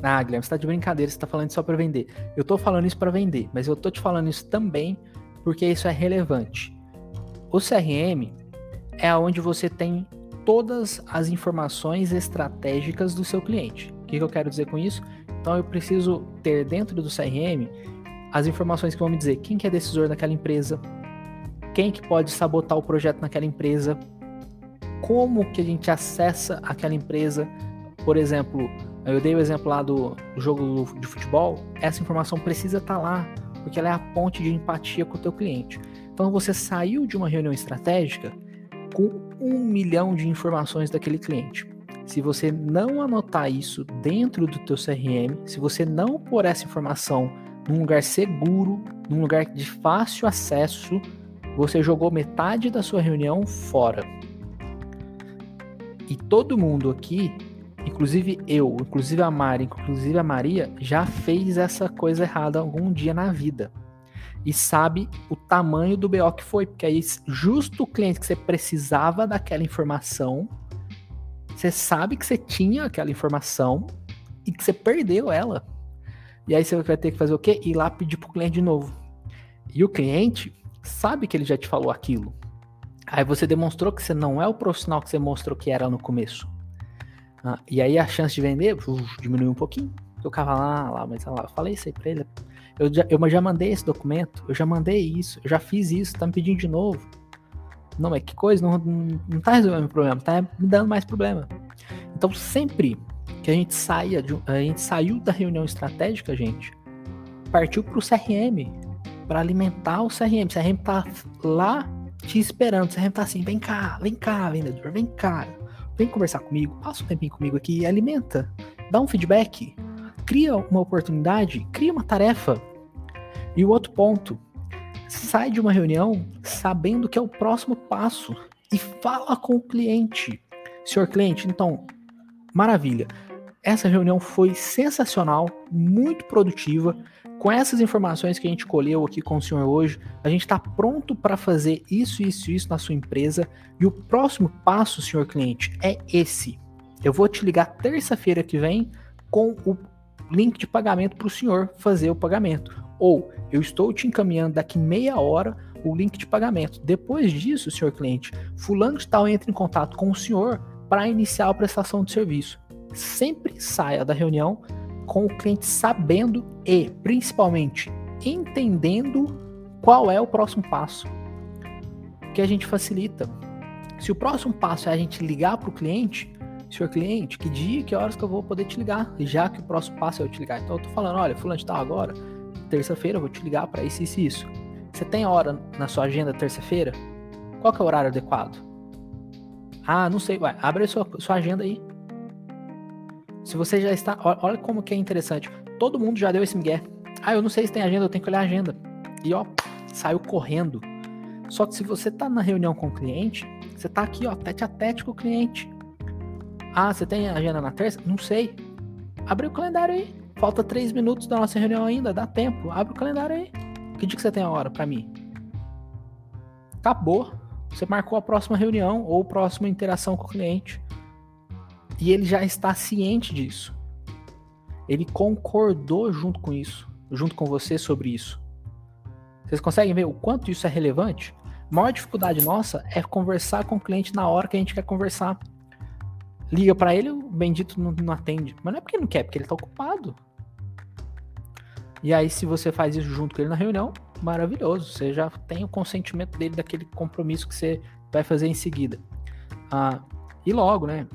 Ah, Guilherme, você está de brincadeira, você está falando só para vender. Eu estou falando isso para vender, mas eu estou te falando isso também porque isso é relevante. O CRM é onde você tem todas as informações estratégicas do seu cliente. O que, eu quero dizer com isso? Então eu preciso ter dentro do CRM as informações que vão me dizer quem que é decisor daquela empresa, quem que pode sabotar o projeto naquela empresa, como que a gente acessa aquela empresa. Por exemplo, eu dei o exemplo lá do, do jogo de futebol, essa informação precisa estar tá lá, porque ela é a ponte de empatia com o teu cliente. Então você saiu de uma reunião estratégica com um milhão de informações daquele cliente. Se você não anotar isso dentro do teu CRM, se você não pôr essa informação num lugar seguro, num lugar de fácil acesso, você jogou metade da sua reunião fora. E todo mundo aqui, inclusive eu, inclusive a Mari, inclusive a Maria, já fez essa coisa errada algum dia na vida. E sabe o tamanho do BO que foi, porque aí justo o cliente que você precisava daquela informação, você sabe que você tinha aquela informação e que você perdeu ela. E aí você vai ter que fazer o quê? Ir lá pedir pro cliente de novo. E o cliente sabe que ele já te falou aquilo. Aí você demonstrou que você não é o profissional que você mostrou que era no começo. Ah, e aí a chance de vender uf, diminuiu um pouquinho. Eu ficava lá, mas lá, eu falei isso aí pra ele. Eu já, eu já mandei esse documento, eu já mandei isso, eu já fiz isso, tá me pedindo de novo. Não, mas que coisa, não, não, não tá resolvendo o problema, tá me dando mais problema. Então sempre que a gente saia de, a gente saiu da reunião estratégica, gente, partiu pro CRM para alimentar o CRM. O CRM tá lá te esperando. Você tá assim, vem cá, vem cá, vendedor, vem cá. Vem conversar comigo, passa um tempinho comigo aqui, alimenta, dá um feedback, cria uma oportunidade, cria uma tarefa. E o outro ponto, sai de uma reunião sabendo que é o próximo passo e fala com o cliente. Senhor cliente, então, maravilha. essa reunião foi sensacional, muito produtiva. Com essas informações que a gente colheu aqui com o senhor hoje, a gente está pronto para fazer isso, isso, isso na sua empresa. E o próximo passo, senhor cliente, é esse. Eu vou te ligar terça-feira que vem com o link de pagamento para o senhor fazer o pagamento. Ou eu estou te encaminhando daqui meia hora o link de pagamento. Depois disso, senhor cliente, fulano de tal entra em contato com o senhor para iniciar a prestação de serviço. Sempre saia da reunião com o cliente sabendo e, principalmente, entendendo qual é o próximo passo que a gente facilita. Se o próximo passo é a gente ligar para o cliente, senhor cliente, que dia, que horas que eu vou poder te ligar, já que o próximo passo é eu te ligar. Então eu tô falando, olha, fulano de tal agora, terça-feira eu vou te ligar para isso, isso isso. Você tem hora na sua agenda terça-feira? Qual que é o horário adequado? Ah, não sei, vai, abre a sua, sua agenda aí. Se você já está, olha como que é interessante. Todo mundo já deu esse migué. Ah, eu não sei se tem agenda, eu tenho que olhar a agenda. E ó, saiu correndo. Só que se você tá na reunião com o cliente, você tá aqui, ó, tete a tete com o cliente. Ah, você tem agenda na terça? Não sei. Abre o calendário aí. Falta três minutos da nossa reunião ainda, dá tempo. Abre o calendário aí. Que dia que você tem a hora para mim? Acabou. Você marcou a próxima reunião ou a próxima interação com o cliente. E ele já está ciente disso. Ele concordou junto com isso, junto com você sobre isso. Vocês conseguem ver o quanto isso é relevante? A maior dificuldade nossa é conversar com o cliente na hora que a gente quer conversar. Liga para ele, o bendito não, não, atende. Mas não é porque não quer, é porque ele tá ocupado. E aí, se você faz isso junto com ele na reunião, maravilhoso. Você já tem o consentimento dele daquele compromisso que você vai fazer em seguida. Ah, e logo, né?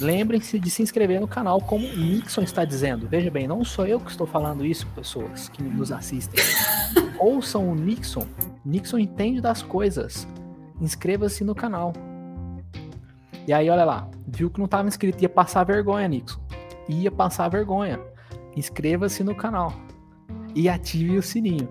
Lembrem-se de se inscrever no canal, como o Nixon está dizendo. Veja bem, não sou eu que estou falando isso, pessoas que nos assistem. Ouçam o Nixon. Nixon entende das coisas. Inscreva-se no canal. E aí, olha lá, viu que não estava inscrito, ia passar vergonha, Nixon. Ia passar vergonha. Inscreva-se no canal e ative o sininho.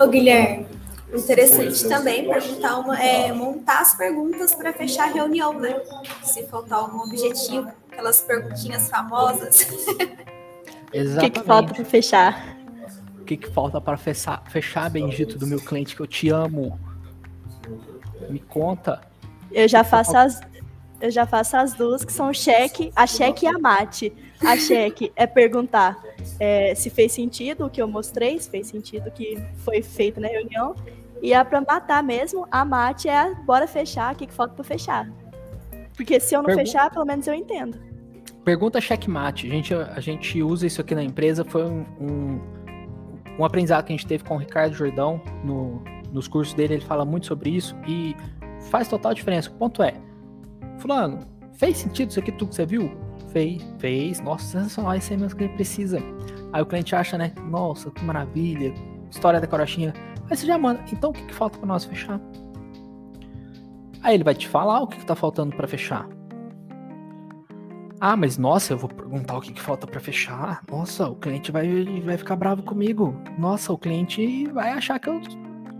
Ô Guilherme, interessante também perguntar uma, é, montar as perguntas para fechar a reunião, né? Se faltar algum objetivo, aquelas perguntinhas famosas. Exatamente. O que, que falta para fechar? O que, que falta para fechar, fechar, bendito do meu cliente que eu te amo? Me conta. Eu já faço as, eu já faço as duas, que são cheque, a cheque e a mate. A cheque é perguntar é, se fez sentido o que eu mostrei, se fez sentido o que foi feito na reunião. E a para matar mesmo, a mate é bora fechar, o que, que falta para fechar. Porque se eu não fechar, pelo menos eu entendo. Pergunta checkmate. A gente, a gente usa isso aqui na empresa. Foi um, um, um aprendizado que a gente teve com o Ricardo Jordão no, nos cursos dele. Ele fala muito sobre isso e faz total diferença. O ponto é, Fulano, fez sentido isso aqui tudo que você viu? Fez, fez. Nossa, sensacional, isso aí mesmo que ele precisa. Aí o cliente acha, né? Nossa, que maravilha. História da carochinha. Aí você já manda. Então o que, que falta para nós fechar? Aí ele vai te falar o que, que tá faltando para fechar. Ah, mas nossa, eu vou perguntar o que, que falta para fechar. Nossa, o cliente vai, vai ficar bravo comigo. Nossa, o cliente vai achar que eu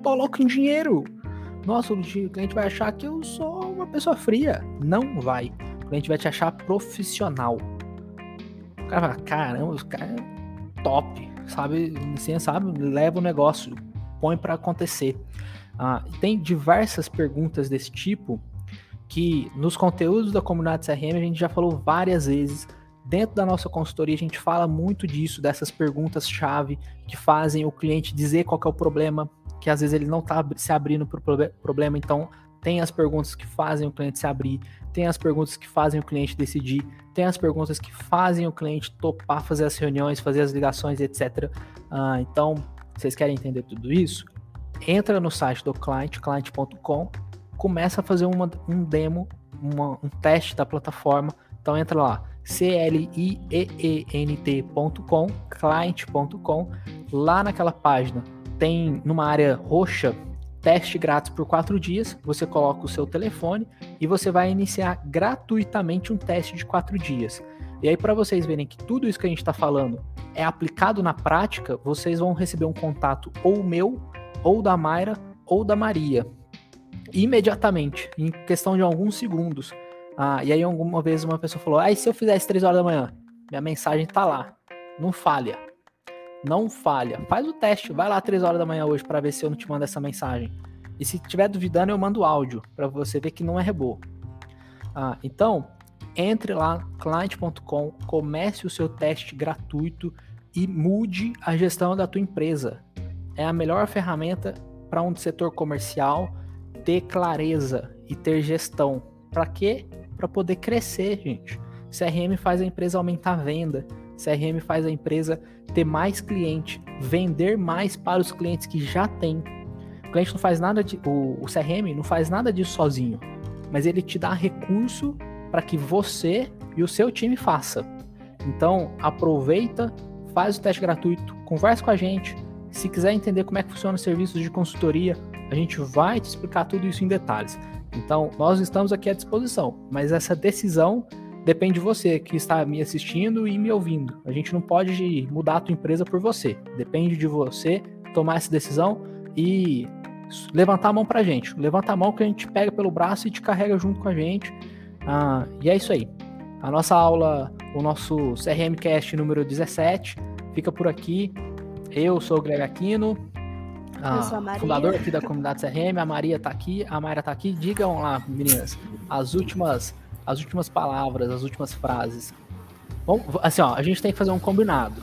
tô louco em dinheiro. Nossa, o cliente vai achar que eu sou uma pessoa fria. Não vai. O cliente vai te achar profissional. O cara vai, caramba, os cara é top, sabe? Assim, sabe? Leva o negócio, põe para acontecer. Ah, tem diversas perguntas desse tipo que nos conteúdos da comunidade CRM a gente já falou várias vezes. Dentro da nossa consultoria a gente fala muito disso, dessas perguntas-chave que fazem o cliente dizer qual é o problema, que às vezes ele não está se abrindo para o problema, então tem as perguntas que fazem o cliente se abrir, tem as perguntas que fazem o cliente decidir, tem as perguntas que fazem o cliente topar fazer as reuniões, fazer as ligações, etc. Ah, então, vocês querem entender tudo isso? Entra no site do client, client.com, começa a fazer uma, um demo, uma, um teste da plataforma. Então entra lá, client.com, client.com, lá naquela página tem numa área roxa teste grátis por quatro dias. Você coloca o seu telefone e você vai iniciar gratuitamente um teste de quatro dias. E aí, para vocês verem que tudo isso que a gente está falando é aplicado na prática, vocês vão receber um contato ou meu, ou da Mayra, ou da Maria. imediatamente, em questão de alguns segundos. Ah, e aí alguma vez uma pessoa falou: "Ah, e se eu fizesse 3 horas da manhã?" Minha mensagem tá lá. Não falha. Não falha. Faz o teste, vai lá 3 horas da manhã hoje para ver se eu não te mando essa mensagem. E se tiver duvidando, eu mando áudio para você ver que não é rebô. Ah, então, entre lá, client.com, comece o seu teste gratuito e mude a gestão da tua empresa. É a melhor ferramenta para um setor comercial ter clareza e ter gestão. Para quê? Para poder crescer, gente. CRM faz a empresa aumentar a venda. CRM faz a empresa ter mais cliente, vender mais para os clientes que já tem. O cliente não faz nada de, o, o CRM não faz nada disso sozinho, mas ele te dá recurso para que você e o seu time faça. Então, aproveita, faz o teste gratuito, converse com a gente. Se quiser entender como é que funciona os serviços de consultoria, a gente vai te explicar tudo isso em detalhes. Então, nós estamos aqui à disposição, mas essa decisão depende de você que está me assistindo e me ouvindo. A gente não pode mudar a tua empresa por você. Depende de você tomar essa decisão e levantar a mão pra gente. Levanta a mão que a gente pega pelo braço e te carrega junto com a gente ah, e é isso aí. A nossa aula, o nosso CRM Cast número 17, fica por aqui. Eu sou o Greg Aquino, fundador aqui da comunidade CRM. A Maria está aqui, a Mayra está aqui. Digam lá, meninas, as últimas, as últimas palavras, as últimas frases. Bom, assim, ó, a gente tem que fazer um combinado.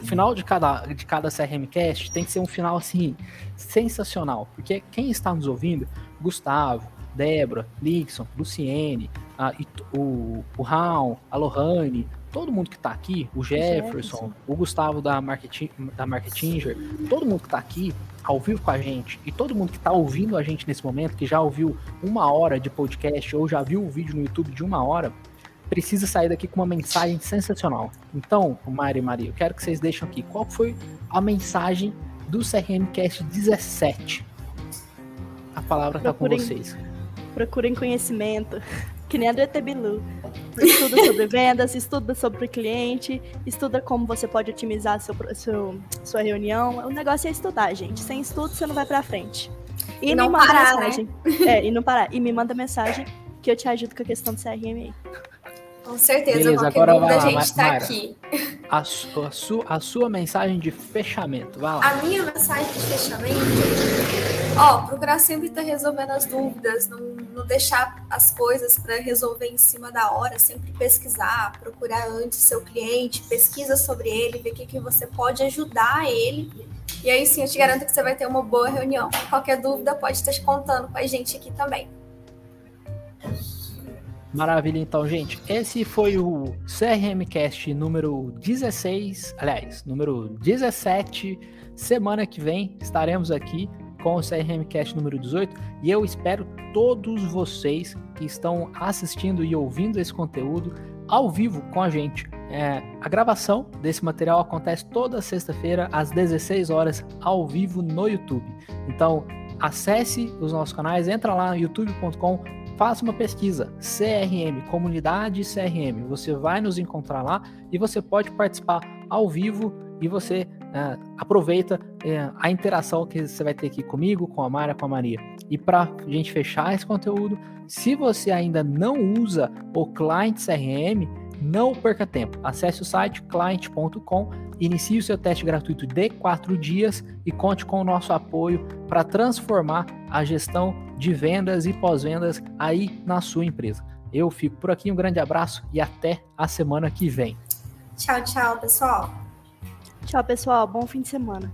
O final de cada, de cada CRM Cast tem que ser um final, assim, sensacional. Porque quem está nos ouvindo, Gustavo, Débora, Nixon, Luciene, a, o, o Raul, a Lohane, todo mundo que está aqui, o Jefferson, Jefferson, o Gustavo da, Marketing, da Marketinger, todo mundo que está aqui ao vivo com a gente e todo mundo que está ouvindo a gente nesse momento, que já ouviu uma hora de podcast ou já viu o vídeo no YouTube de uma hora, precisa sair daqui com uma mensagem sensacional. Então, Mari e Maria, eu quero que vocês deixem aqui qual foi a mensagem do CRM Cast 17. A palavra está com vocês. Procurem conhecimento que nem a do ET Bilu. Estuda sobre vendas, estuda sobre o cliente, estuda como você pode otimizar seu, seu, sua reunião. O negócio é estudar, gente. Sem estudo, você não vai pra frente. E, e me manda parar, né? mensagem. Né? É, e não parar. E me manda mensagem que eu te ajudo com a questão do CRM aí. Com certeza, Beleza, qualquer agora dúvida a gente está aqui. A, a, sua, a sua mensagem de fechamento, vai lá. A minha mensagem de fechamento, ó, procurar sempre estar resolvendo as dúvidas, não, não deixar as coisas para resolver em cima da hora, sempre pesquisar, procurar antes seu cliente, pesquisa sobre ele, ver o que, que você pode ajudar ele. E aí sim, eu te garanto que você vai ter uma boa reunião. Qualquer dúvida pode estar contando com a gente aqui também. Maravilha, então, gente. Esse foi o CRMcast número 16, aliás, número 17. Semana que vem estaremos aqui com o CRMcast número 18 e eu espero todos vocês que estão assistindo e ouvindo esse conteúdo ao vivo com a gente. É, a gravação desse material acontece toda sexta-feira às 16 horas ao vivo no YouTube. Então, acesse os nossos canais, entra lá no youtube.com faça uma pesquisa CRM, comunidade CRM. Você vai nos encontrar lá e você pode participar ao vivo e você é, aproveita é, a interação que você vai ter aqui comigo, com a Mara, com a Maria. E para a gente fechar esse conteúdo, se você ainda não usa o Client CRM, não perca tempo. Acesse o site client.com, inicie o seu teste gratuito de quatro dias e conte com o nosso apoio para transformar a gestão de vendas e pós-vendas aí na sua empresa. Eu fico por aqui, um grande abraço e até a semana que vem. Tchau, tchau, pessoal. Tchau, pessoal. Bom fim de semana.